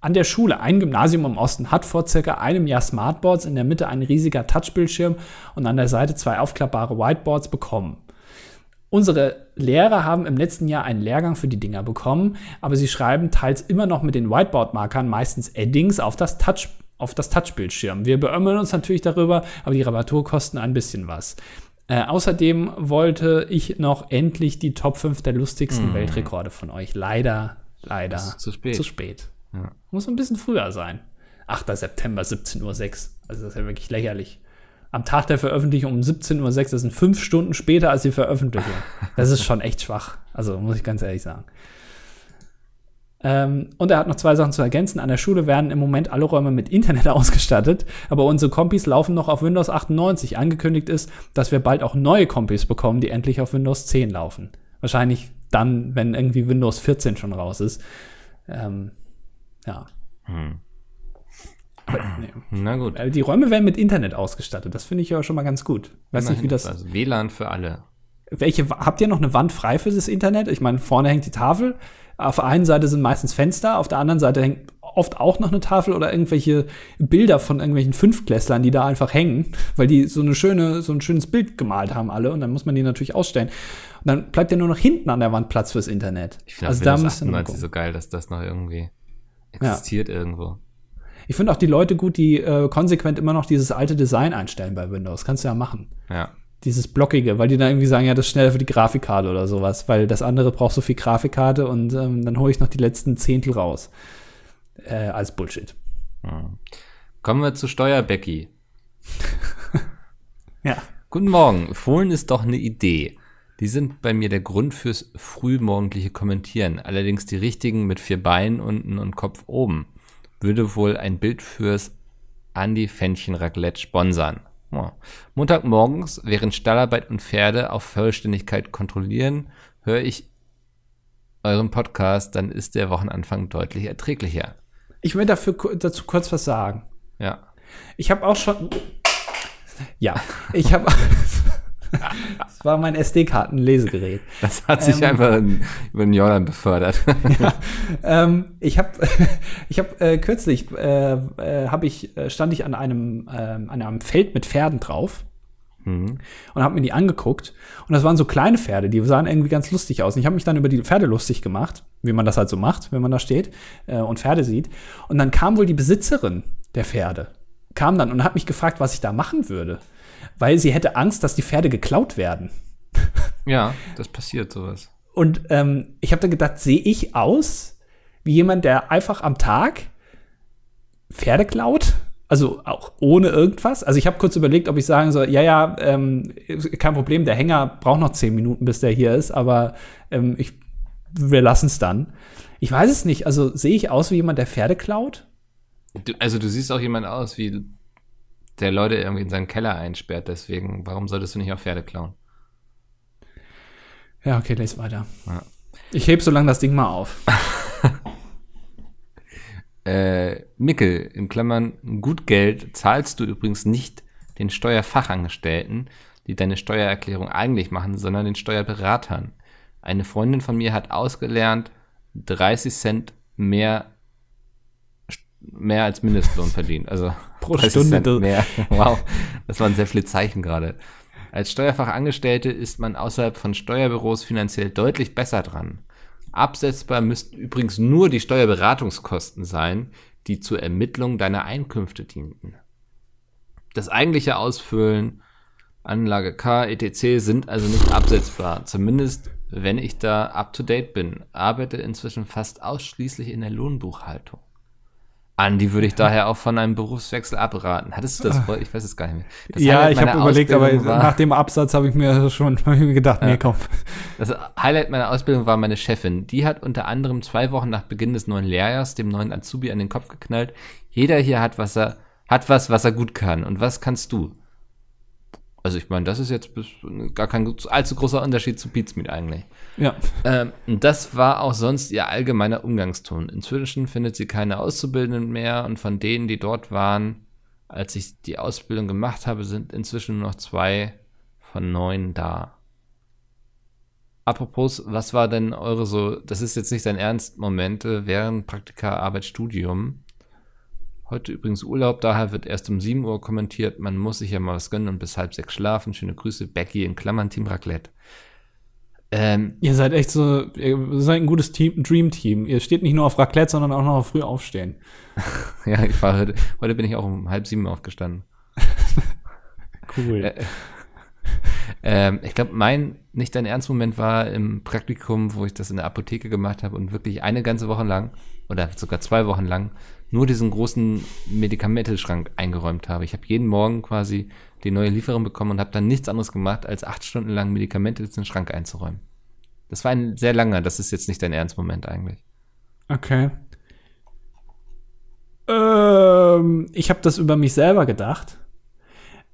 Speaker 2: an der Schule, ein Gymnasium im Osten, hat vor circa einem Jahr Smartboards, in der Mitte ein riesiger Touchbildschirm und an der Seite zwei aufklappbare Whiteboards bekommen. Unsere Lehrer haben im letzten Jahr einen Lehrgang für die Dinger bekommen, aber sie schreiben teils immer noch mit den Whiteboard-Markern, meistens Eddings, auf das Touch auf das Touchbildschirm. Wir beömmeln uns natürlich darüber, aber die Reparatur kosten ein bisschen was. Äh, außerdem wollte ich noch endlich die Top 5 der lustigsten
Speaker 1: Mm.
Speaker 2: Weltrekorde von euch. Leider, leider
Speaker 1: zu spät.
Speaker 2: Zu spät.
Speaker 1: Ja.
Speaker 2: Muss ein bisschen früher sein. 8. September, 17.06 Uhr. Also das ist ja wirklich lächerlich. Am Tag der Veröffentlichung um 17.06 Uhr, das sind fünf Stunden später als die Veröffentlichung. Das ist schon echt schwach. Also muss ich ganz ehrlich sagen. Ähm, und er hat noch zwei Sachen zu ergänzen. An der Schule werden im Moment alle Räume mit Internet ausgestattet, aber unsere Kompis laufen noch auf Windows 98. Angekündigt ist, dass wir bald auch neue Kompis bekommen, die endlich auf Windows 10 laufen. Wahrscheinlich dann, wenn irgendwie Windows 14 schon raus ist. Ähm, ja.
Speaker 1: Hm.
Speaker 2: Aber, nee.
Speaker 1: Na gut.
Speaker 2: Äh, Die Räume werden mit Internet ausgestattet. Das finde ich ja schon mal ganz gut. Weiß nicht, wie das.
Speaker 1: Also WLAN für alle.
Speaker 2: Welche habt ihr noch eine Wand frei für das Internet? Ich meine, vorne hängt die Tafel. Auf der einen Seite sind meistens Fenster, auf der anderen Seite hängt oft auch noch eine Tafel oder irgendwelche Bilder von irgendwelchen Fünftklässlern, die da einfach hängen, weil die so eine schöne, so ein schönes Bild gemalt haben alle und dann muss man die natürlich ausstellen. Und dann bleibt ja nur noch hinten an der Wand Platz fürs Internet.
Speaker 1: Ich finde
Speaker 2: also da noch
Speaker 1: 98
Speaker 2: gucken.
Speaker 1: so geil, dass das noch irgendwie existiert irgendwo.
Speaker 2: Ich finde auch die Leute gut, die äh, konsequent immer noch dieses alte Design einstellen bei Windows. Kannst du ja machen.
Speaker 1: Ja.
Speaker 2: Dieses Blockige, weil die dann irgendwie sagen, ja, das ist schneller für die Grafikkarte oder sowas, weil das andere braucht so viel Grafikkarte und ähm, dann hole ich noch die letzten Zehntel raus. Äh, als Bullshit.
Speaker 1: Kommen wir zu Steuerbecky.
Speaker 2: Ja.
Speaker 1: Guten Morgen. Fohlen ist doch eine Idee. Die sind bei mir der Grund fürs frühmorgendliche Kommentieren. Allerdings die richtigen mit vier Beinen unten und Kopf oben. Würde wohl ein Bild fürs Andi Fännchen Raclette sponsern. Montagmorgens, während Stallarbeit und Pferde auf Vollständigkeit kontrollieren, höre ich euren Podcast, dann ist der Wochenanfang deutlich erträglicher.
Speaker 2: Ich will dafür dazu kurz was sagen.
Speaker 1: Ja.
Speaker 2: Ich habe auch schon. Ja, ich habe. das war mein SD-Karten-Lesegerät.
Speaker 1: Das hat sich
Speaker 2: Ähm.
Speaker 1: einfach in, über den Jordan befördert.
Speaker 2: ähm, ich habe ich hab, äh, kürzlich äh, äh, hab ich, äh, stand ich an einem, ähm, an einem Feld mit Pferden drauf
Speaker 1: Mhm.
Speaker 2: und habe mir die angeguckt. Und das waren so kleine Pferde, die sahen irgendwie ganz lustig aus. Und ich habe mich dann über die Pferde lustig gemacht, wie man das halt so macht, wenn man da steht äh, und Pferde sieht. Und dann kam wohl die Besitzerin der Pferde, kam dann und hat mich gefragt, was ich da machen würde. Weil sie hätte Angst, dass die Pferde geklaut werden.
Speaker 1: Ja, das passiert sowas.
Speaker 2: Und ähm, ich habe dann gedacht, sehe ich aus wie jemand, der einfach am Tag Pferde klaut? Also auch ohne irgendwas? Also ich habe kurz überlegt, ob ich sagen soll, ja, ja, ähm, kein Problem, der Hänger braucht noch zehn Minuten, bis der hier ist, aber ähm, ich, wir lassen es dann. Ich weiß es nicht. Also sehe ich aus wie jemand, der Pferde klaut?
Speaker 1: Du, also du siehst auch jemand aus, wie der Leute irgendwie in seinen Keller einsperrt. Deswegen, warum solltest du nicht auch Pferde klauen?
Speaker 2: Ja, okay, lese weiter.
Speaker 1: Ja.
Speaker 2: Ich heb so lange das Ding mal auf.
Speaker 1: Äh, Mickel, in Klammern, gut Geld zahlst du übrigens nicht den Steuerfachangestellten, die deine Steuererklärung eigentlich machen, sondern den Steuerberatern. Eine Freundin von mir hat ausgelernt, 30 Cent mehr, mehr als Mindestlohn verdient. Also
Speaker 2: Pro
Speaker 1: 30
Speaker 2: Stunde,
Speaker 1: mehr. Wow, das waren sehr viele Zeichen gerade. Als Steuerfachangestellte ist man außerhalb von Steuerbüros finanziell deutlich besser dran. Absetzbar müssten übrigens nur die Steuerberatungskosten sein, die zur Ermittlung deiner Einkünfte dienten. Das eigentliche Ausfüllen, Anlage K, etc. sind also nicht absetzbar, zumindest wenn ich da up to date bin. Arbeite inzwischen fast ausschließlich in der Lohnbuchhaltung. Andi würde ich daher auch von einem Berufswechsel abraten. Hattest du das vor? Ich weiß es gar nicht mehr. Das
Speaker 2: ja,
Speaker 1: Highlight
Speaker 2: ich habe überlegt, aber
Speaker 1: war-
Speaker 2: nach dem Absatz habe ich mir schon ich mir gedacht, nee, komm.
Speaker 1: Das Highlight meiner Ausbildung war meine Chefin. Die hat unter anderem zwei Wochen nach Beginn des neuen Lehrjahrs dem neuen Azubi an den Kopf geknallt. Jeder hier hat was er, hat was, was er gut kann. Und was kannst du? Also ich meine, das ist jetzt gar kein allzu großer Unterschied zu Pizmeet eigentlich.
Speaker 2: Ja.
Speaker 1: Ähm, das war auch sonst ihr allgemeiner Umgangston. Inzwischen findet sie keine Auszubildenden mehr und von denen, die dort waren, als ich die Ausbildung gemacht habe, sind inzwischen nur noch zwei von neun da. Apropos, was war denn eure so, das ist jetzt nicht dein Ernst, Momente während Praktika, Arbeit, Studium? Heute übrigens Urlaub, daher wird erst um 7 Uhr kommentiert, man muss sich ja mal was gönnen und bis halb sechs schlafen. Schöne Grüße, Becky in Klammern, Team Raclette. Ähm,
Speaker 2: Ihr seid echt so, ihr seid ein gutes Team, Dream-Team. Ihr steht nicht nur auf Raclette, sondern auch noch auf früh aufstehen.
Speaker 1: ja, ich war heute, heute bin ich auch um halb sieben aufgestanden.
Speaker 2: Cool.
Speaker 1: Äh, ähm, ich glaube, mein nicht dein Ernstmoment war im Praktikum, wo ich das in der Apotheke gemacht habe und wirklich eine ganze Woche lang oder sogar zwei Wochen lang nur diesen großen Medikamentenschrank eingeräumt habe. Ich habe jeden Morgen quasi die neue Lieferung bekommen und habe dann nichts anderes gemacht, als acht Stunden lang Medikamente in den Schrank einzuräumen. Das war ein sehr langer, das ist jetzt nicht dein Ernstmoment eigentlich.
Speaker 2: Okay. Ähm, ich habe das über mich selber gedacht.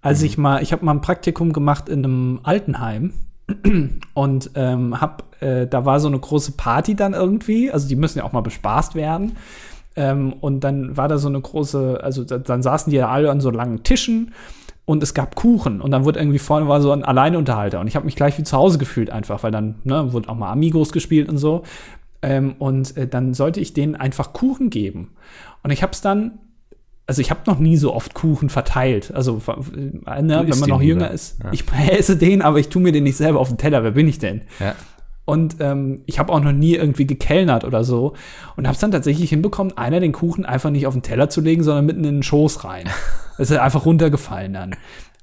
Speaker 2: Als ich mal, ich habe mal ein Praktikum gemacht in einem Altenheim und ähm, hab, äh, da war so eine große Party dann irgendwie, also die müssen ja auch mal bespaßt werden. Ähm, und dann war da so eine große, also da, dann saßen die ja alle an so langen Tischen und es gab Kuchen und dann wurde irgendwie vorne war so ein Alleinunterhalter und ich habe mich gleich wie zu Hause gefühlt einfach, weil dann ne, wurde auch mal Amigos gespielt und so. Ähm, und äh, dann sollte ich denen einfach Kuchen geben. Und ich habe es dann also ich habe noch nie so oft Kuchen verteilt. Also äh, ne, wenn man noch jünger lieber. ist. Ja. Ich esse den, aber ich tue mir den nicht selber auf den Teller. Wer bin ich denn?
Speaker 1: Ja.
Speaker 2: Und ähm, ich habe auch noch nie irgendwie gekellnert oder so. Und habe es dann tatsächlich hinbekommen, einer den Kuchen einfach nicht auf den Teller zu legen, sondern mitten in den Schoß rein. Es ist einfach runtergefallen dann.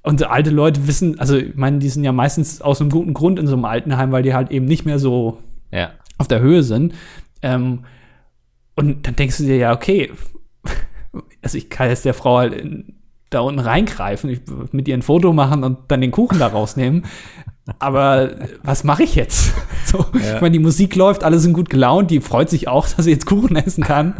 Speaker 2: Und alte Leute wissen, also ich meine, die sind ja meistens aus einem guten Grund in so einem Altenheim, weil die halt eben nicht mehr so
Speaker 1: ja.
Speaker 2: auf der Höhe sind. Ähm, und dann denkst du dir ja, okay, also ich kann jetzt der Frau halt in, da unten reingreifen, ich, mit ihr ein Foto machen und dann den Kuchen da rausnehmen. Aber was mache ich jetzt? So, ja. Ich meine, die Musik läuft, alle sind gut gelaunt, die freut sich auch, dass sie jetzt Kuchen essen kann.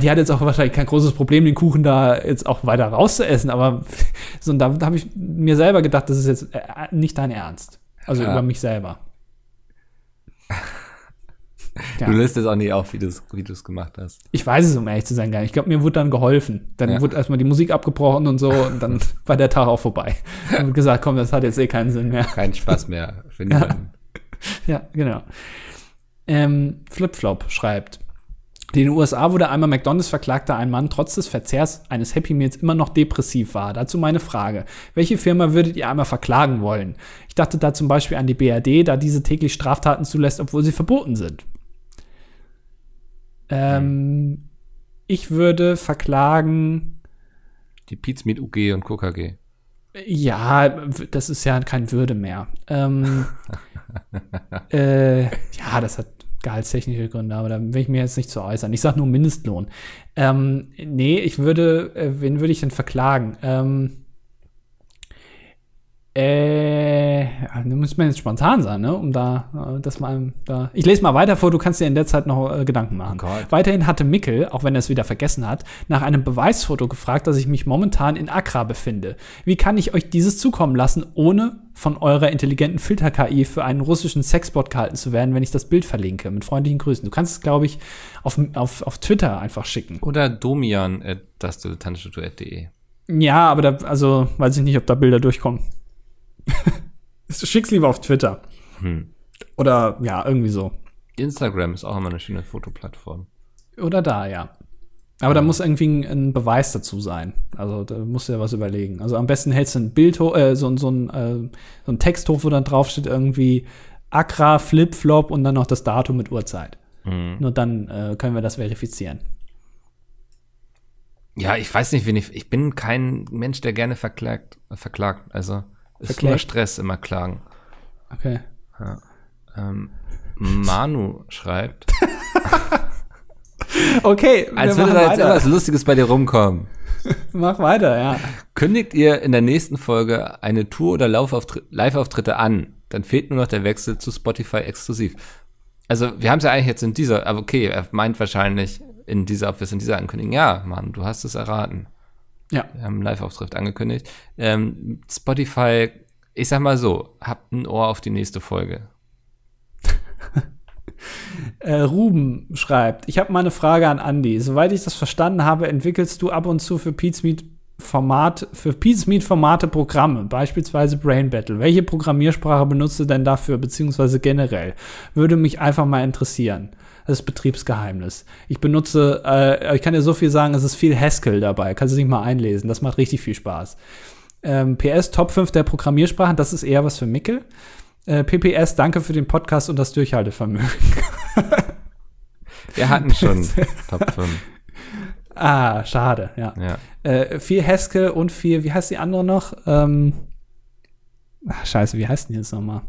Speaker 2: Die hat jetzt auch wahrscheinlich kein großes Problem, den Kuchen da jetzt auch weiter rauszuessen, aber so, da, da habe ich mir selber gedacht, das ist jetzt äh, nicht dein Ernst. Also ja. über mich selber.
Speaker 1: Ja. Du löst es auch nicht auf, wie du es gemacht hast.
Speaker 2: Ich weiß es, um ehrlich zu sein, gar nicht. Ich glaube, mir wurde dann geholfen. Dann ja. wurde erstmal die Musik abgebrochen und so und dann war der Tag auch vorbei. Und wird gesagt, komm, das hat jetzt eh keinen Sinn mehr.
Speaker 1: Kein Spaß mehr
Speaker 2: für niemanden. Ja, ja genau. Ähm, Flipflop schreibt, in den USA wurde einmal McDonalds verklagt, da ein Mann trotz des Verzehrs eines Happy Meals immer noch depressiv war. Dazu meine Frage. Welche Firma würdet ihr einmal verklagen wollen? Ich dachte da zum Beispiel an die BRD, da diese täglich Straftaten zulässt, obwohl sie verboten sind. Ähm, ich würde verklagen.
Speaker 1: Die Pizmeet UG und KKG.
Speaker 2: Ja, das ist ja kein Würde mehr. Ähm, äh, ja, das hat gehaltstechnische Gründe, aber da will ich mir jetzt nicht zu äußern. Ich sage nur Mindestlohn. Ähm, nee, ich würde, äh, wen würde ich denn verklagen? Ähm, äh, da muss man jetzt spontan sein, ne? Um da, äh, dass man da. Ich lese mal weiter vor, du kannst dir in der Zeit noch äh, Gedanken machen. Oh Weiterhin hatte Mickel, auch wenn er es wieder vergessen hat, nach einem Beweisfoto gefragt, dass ich mich momentan in Accra befinde. Wie kann ich euch dieses zukommen lassen, ohne von eurer intelligenten Filter-KI für einen russischen Sexbot gehalten zu werden, wenn ich das Bild verlinke? Mit freundlichen Grüßen. Du kannst es, glaube ich, auf, auf, auf Twitter einfach schicken.
Speaker 1: Oder domian.
Speaker 2: Ja, aber da, also weiß ich nicht, ob da Bilder durchkommen. Schick's lieber auf Twitter. Hm. Oder ja, irgendwie so.
Speaker 1: Instagram ist auch immer eine schöne Fotoplattform.
Speaker 2: Oder da, ja. Aber da muss irgendwie ein, ein, Beweis dazu sein. Also da musst du ja was überlegen. Also am besten hältst du ein Bild hoch, äh, so, so, ein, äh, so ein Text hoch, wo dann draufsteht irgendwie Accra, Flip-Flop und dann noch das Datum mit Uhrzeit. Mhm. Nur dann äh, können wir das verifizieren.
Speaker 1: Ja, ich weiß nicht, wen ich. Ich bin kein Mensch, der gerne verklagt. verklagt. Also ist nur Stress immer klagen.
Speaker 2: Okay.
Speaker 1: Ja. Ähm, Manu schreibt.
Speaker 2: okay.
Speaker 1: Als würde da jetzt irgendwas Lustiges bei dir rumkommen.
Speaker 2: Mach weiter, ja.
Speaker 1: Kündigt ihr in der nächsten Folge eine Tour oder Live-Auftritte an, dann fehlt nur noch der Wechsel zu Spotify exklusiv. Also, wir haben es ja eigentlich jetzt in dieser, aber okay, er meint wahrscheinlich in dieser, ob wir es in dieser ankündigen. Ja, Mann, du hast es erraten.
Speaker 2: Ja.
Speaker 1: Wir haben einen Live-Auftritt angekündigt. Ähm, Spotify, ich sag mal so, habt ein Ohr auf die nächste Folge.
Speaker 2: äh, Ruben schreibt, ich habe mal eine Frage an Andy. Soweit ich das verstanden habe, entwickelst du ab und zu für Pete's Meet Format, für Pete's Meet Formate Programme, beispielsweise Brain Battle. Welche Programmiersprache benutzt du denn dafür, beziehungsweise generell? Würde mich einfach mal interessieren. Das ist Betriebsgeheimnis. Ich benutze, äh, ich kann dir so viel sagen, es ist viel Haskell dabei. Kannst du dich mal einlesen. Das macht richtig viel Spaß. Ähm, PS Top 5 der Programmiersprachen, das ist eher was für Mickel. Äh, PPS, danke für den Podcast und das Durchhaltevermögen.
Speaker 1: Wir hatten schon Top 5.
Speaker 2: Ah, schade, ja.
Speaker 1: Ja.
Speaker 2: Äh, viel Heske und viel, wie heißt die andere noch? Ähm, ach, scheiße, wie heißt denn die jetzt nochmal?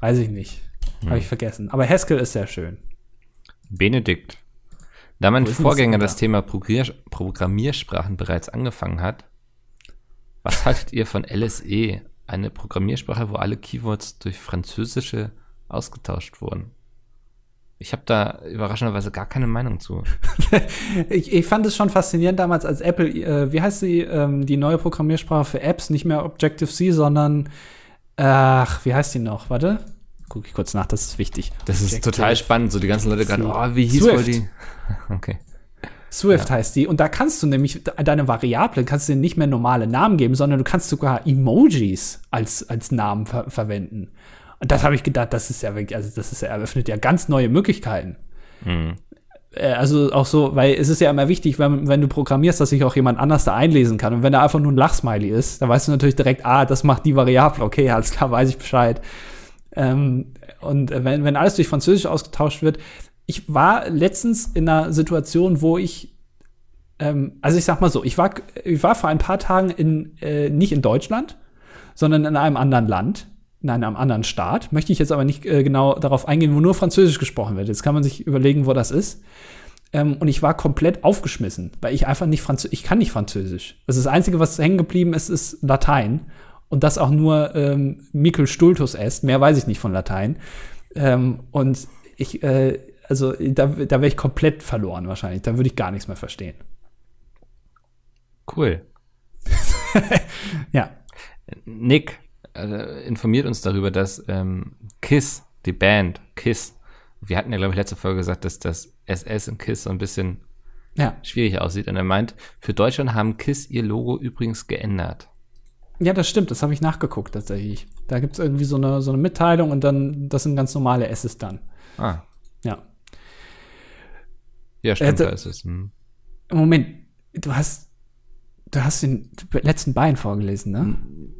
Speaker 2: Weiß ich nicht. Habe ich vergessen. Aber Haskell ist sehr schön.
Speaker 1: Benedikt. Da mein Vorgänger
Speaker 2: das
Speaker 1: Thema Programmier Programmiersprachen bereits angefangen hat, was haltet ihr von LSE, eine Programmiersprache, wo alle Keywords durch französische ausgetauscht wurden? Ich habe da überraschenderweise gar keine Meinung zu.
Speaker 2: Ich, ich fand es schon faszinierend damals, als Apple, äh, wie heißt sie, ähm, die neue Programmiersprache für Apps, nicht mehr Objective-C, sondern, ach, wie heißt die noch? Warte, gucke ich kurz nach, das ist wichtig.
Speaker 1: Das ist
Speaker 2: Objective-
Speaker 1: total spannend. So die ganzen Leute gerade, oh, wie hieß
Speaker 2: Swift.
Speaker 1: wohl die? Okay.
Speaker 2: Swift heißt die. Und da kannst du nämlich de- deine Variable, kannst du nicht mehr normale Namen geben, sondern du kannst sogar Emojis als, als Namen ver verwenden. Und das habe ich gedacht, das ist ja wirklich, also das ist ja, eröffnet ja ganz neue Möglichkeiten.
Speaker 1: Mhm.
Speaker 2: Äh, Also auch so, weil es ist ja immer wichtig, wenn, wenn du programmierst, dass sich auch jemand anders da einlesen kann. Und wenn da einfach nur ein Lachsmiley ist, dann weißt du natürlich direkt, ah, das macht die Variable, okay, alles klar, weiß ich Bescheid. Ähm, und äh, wenn, wenn alles durch Französisch ausgetauscht wird, ich war letztens in einer Situation, wo ich, ähm, also ich sag mal so, ich war, ich war vor ein paar Tagen in, äh, nicht in Deutschland, sondern in einem anderen Land, in einem anderen Staat. Möchte ich jetzt aber nicht äh, genau darauf eingehen, wo nur Französisch gesprochen wird. Jetzt kann man sich überlegen, wo das ist. Ähm, und ich war komplett aufgeschmissen, weil ich einfach nicht Französisch, ich kann nicht Französisch. Ist das Einzige, was hängen geblieben ist, ist Latein. Und das auch nur ähm, Mikkel Stultus est. Mehr weiß ich nicht von Latein. Ähm, und ich, äh, also da, da wäre ich komplett verloren wahrscheinlich. Da würde ich gar nichts mehr verstehen.
Speaker 1: Cool.
Speaker 2: Ja.
Speaker 1: Nick äh, informiert uns darüber, dass ähm, Kiss, die Band Kiss, wir hatten ja, glaube ich, letzte Folge gesagt, dass das SS in Kiss so ein bisschen
Speaker 2: Ja.
Speaker 1: schwierig aussieht. Und er meint, für Deutschland haben Kiss ihr Logo übrigens geändert.
Speaker 2: Ja, das stimmt, das habe ich nachgeguckt tatsächlich. Da gibt es irgendwie so eine, so eine Mitteilung und dann, das sind ganz normale S's dann.
Speaker 1: Ah,
Speaker 2: Ja.
Speaker 1: ja, stimmt,
Speaker 2: Hätte-
Speaker 1: da ist es. Hm.
Speaker 2: Moment, du hast, du hast den letzten Bein vorgelesen, ne?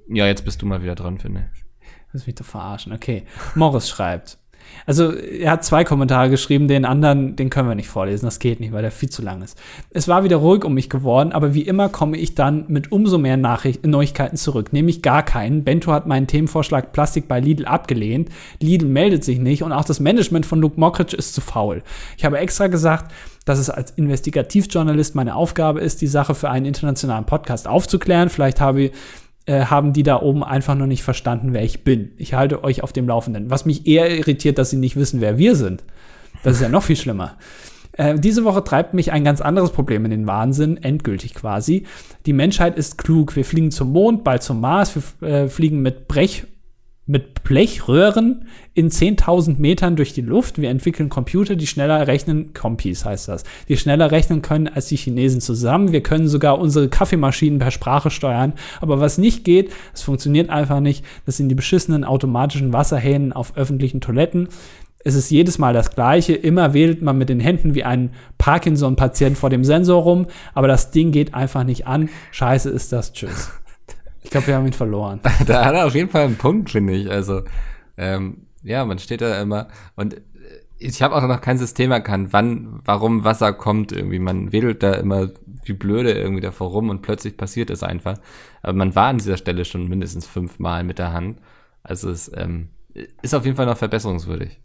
Speaker 1: Ja, jetzt bist du mal wieder dran, finde ich.
Speaker 2: Das mich doch verarschen. Okay. Morris schreibt. Also, er hat zwei Kommentare geschrieben, den anderen, den können wir nicht vorlesen. Das geht nicht, weil der viel zu lang ist. Es war wieder ruhig um mich geworden, aber wie immer komme ich dann mit umso mehr Nachricht Neuigkeiten zurück. Nämlich gar keinen. Bento hat meinen Themenvorschlag Plastik bei Lidl abgelehnt. Lidl meldet sich nicht und auch das Management von Luke Mockridge ist zu faul. Ich habe extra gesagt, dass es als Investigativjournalist meine Aufgabe ist, die Sache für einen internationalen Podcast aufzuklären. Vielleicht habe ich äh, haben die da oben einfach noch nicht verstanden, wer ich bin. Ich halte euch auf dem Laufenden. Was mich eher irritiert, dass sie nicht wissen, wer wir sind. Das ist ja noch viel schlimmer. Äh, diese Woche treibt mich ein ganz anderes Problem in den Wahnsinn, endgültig quasi. Die Menschheit ist klug. Wir fliegen zum Mond, bald zum Mars. Wir äh, fliegen mit Brech mit Blechröhren in 10.000 Metern durch die Luft. Wir entwickeln Computer, die schneller rechnen, Compis heißt das, die schneller rechnen können als die Chinesen zusammen. Wir können sogar unsere Kaffeemaschinen per Sprache steuern. Aber was nicht geht, es funktioniert einfach nicht, das sind die beschissenen automatischen Wasserhähnen auf öffentlichen Toiletten. Es ist jedes Mal das Gleiche. Immer wählt man mit den Händen wie ein Parkinson-Patient vor dem Sensor rum, aber das Ding geht einfach nicht an. Scheiße ist das. Tschüss. Ich glaube, wir haben ihn verloren.
Speaker 1: da hat er auf jeden Fall einen Punkt, finde ich. Also, ähm, ja, man steht da immer und äh, ich habe auch noch kein System erkannt, wann, warum Wasser kommt irgendwie. Man wedelt da immer wie blöde irgendwie davor rum und plötzlich passiert es einfach. Aber man war an dieser Stelle schon mindestens fünfmal mit der Hand. Also es ähm, ist auf jeden Fall noch verbesserungswürdig.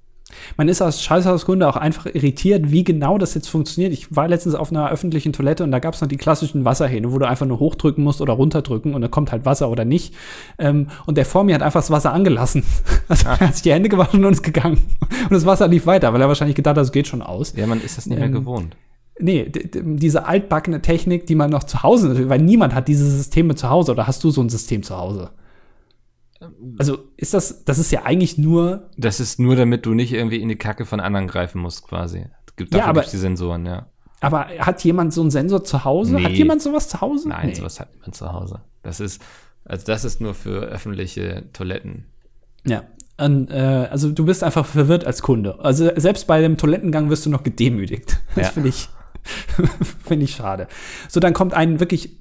Speaker 2: Man ist aus Scheißhausgründe auch einfach irritiert, wie genau das jetzt funktioniert. Ich war letztens auf einer öffentlichen Toilette und da gab es noch die klassischen Wasserhähne, wo du einfach nur hochdrücken musst oder runterdrücken und dann kommt halt Wasser oder nicht. Ähm, und der vor mir hat einfach das Wasser angelassen. Also er hat sich die Hände gewaschen und ist gegangen. Und das Wasser lief weiter, weil er wahrscheinlich gedacht hat, es geht schon aus.
Speaker 1: Ja, man ist das nicht mehr
Speaker 2: Ähm,
Speaker 1: gewohnt.
Speaker 2: Nee, diese altbackene Technik, die man noch zu Hause, weil niemand hat diese Systeme zu Hause oder hast du so ein System zu Hause? Also ist das, das ist ja eigentlich nur
Speaker 1: Das ist nur, damit du nicht irgendwie in die Kacke von anderen greifen musst, quasi. Gibt,
Speaker 2: Ja,
Speaker 1: dafür
Speaker 2: aber-
Speaker 1: gibt's die Sensoren, ja.
Speaker 2: Aber hat jemand so einen Sensor zu Hause?
Speaker 1: Nee.
Speaker 2: Hat jemand sowas zu Hause?
Speaker 1: Nein,
Speaker 2: Nee.
Speaker 1: sowas hat niemand zu Hause. Das ist, also das ist nur für öffentliche Toiletten.
Speaker 2: Ja. Und, äh, also du bist einfach verwirrt als Kunde. Also selbst bei dem Toilettengang wirst du noch gedemütigt. Das
Speaker 1: Ja.
Speaker 2: finde ich, finde ich schade. So, dann kommt ein wirklich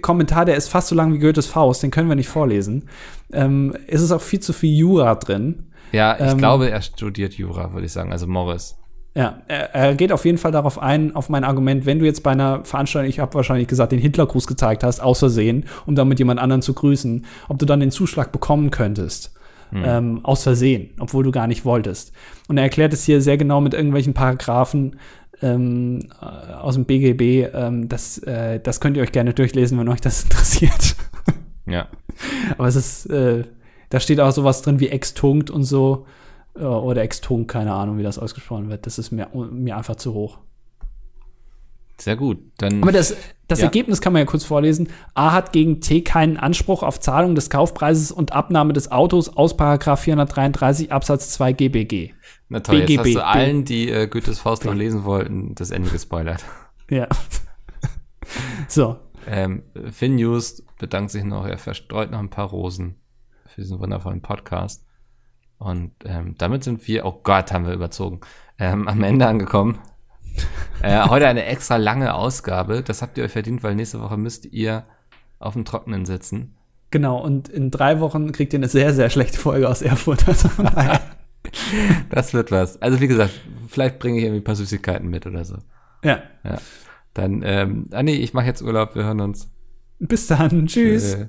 Speaker 2: Kommentar, der ist fast so lang wie Goethes Faust, den können wir nicht vorlesen. Ähm, es ist auch viel zu viel Jura drin.
Speaker 1: Ja, ich
Speaker 2: Ähm,
Speaker 1: glaube, er studiert Jura, würde ich sagen. Also Morris.
Speaker 2: Ja, er, er geht auf jeden Fall darauf ein, auf mein Argument, wenn du jetzt bei einer Veranstaltung, ich habe wahrscheinlich gesagt, den Hitlergruß gezeigt hast, aus Versehen, um damit jemand anderen zu grüßen, ob du dann den Zuschlag bekommen könntest. Ähm, aus Versehen, obwohl du gar nicht wolltest. Und er erklärt es hier sehr genau mit irgendwelchen Paragraphen ähm, äh, aus dem BGB. Ähm, das, äh, das könnt ihr euch gerne durchlesen, wenn euch das interessiert.
Speaker 1: Ja.
Speaker 2: Aber es ist, äh, da steht auch sowas drin wie extunkt und so. Äh, oder extunkt, keine Ahnung, wie das ausgesprochen wird. Das ist mir, mir einfach zu hoch.
Speaker 1: Sehr gut. Dann
Speaker 2: Aber das, das
Speaker 1: Ja.
Speaker 2: Ergebnis kann man ja kurz vorlesen. A hat gegen T keinen Anspruch auf Zahlung des Kaufpreises und Abnahme des Autos aus Paragraph 433 Absatz 2 GBG.
Speaker 1: Na toll, jetzt
Speaker 2: BGB.
Speaker 1: hast du allen, die äh, Goethes Faust noch lesen wollten, das Ende gespoilert.
Speaker 2: Ja. so.
Speaker 1: Ähm, Finn News bedankt sich noch, er verstreut noch ein paar Rosen für diesen wundervollen Podcast. Und ähm, damit sind wir, oh Gott, haben wir überzogen, ähm, am Ende angekommen. äh, heute eine extra lange Ausgabe. Das habt ihr euch verdient, weil nächste Woche müsst ihr auf dem Trockenen sitzen.
Speaker 2: Genau. Und in drei Wochen kriegt ihr eine sehr, sehr schlechte Folge aus Erfurt.
Speaker 1: Das wird was. Also wie gesagt, vielleicht bringe ich irgendwie ein paar Süßigkeiten mit oder so.
Speaker 2: ja.
Speaker 1: Ja. Dann, ähm, ah nee, ich mache jetzt Urlaub, wir hören uns.
Speaker 2: Bis dann. Tschüss.
Speaker 1: Äh,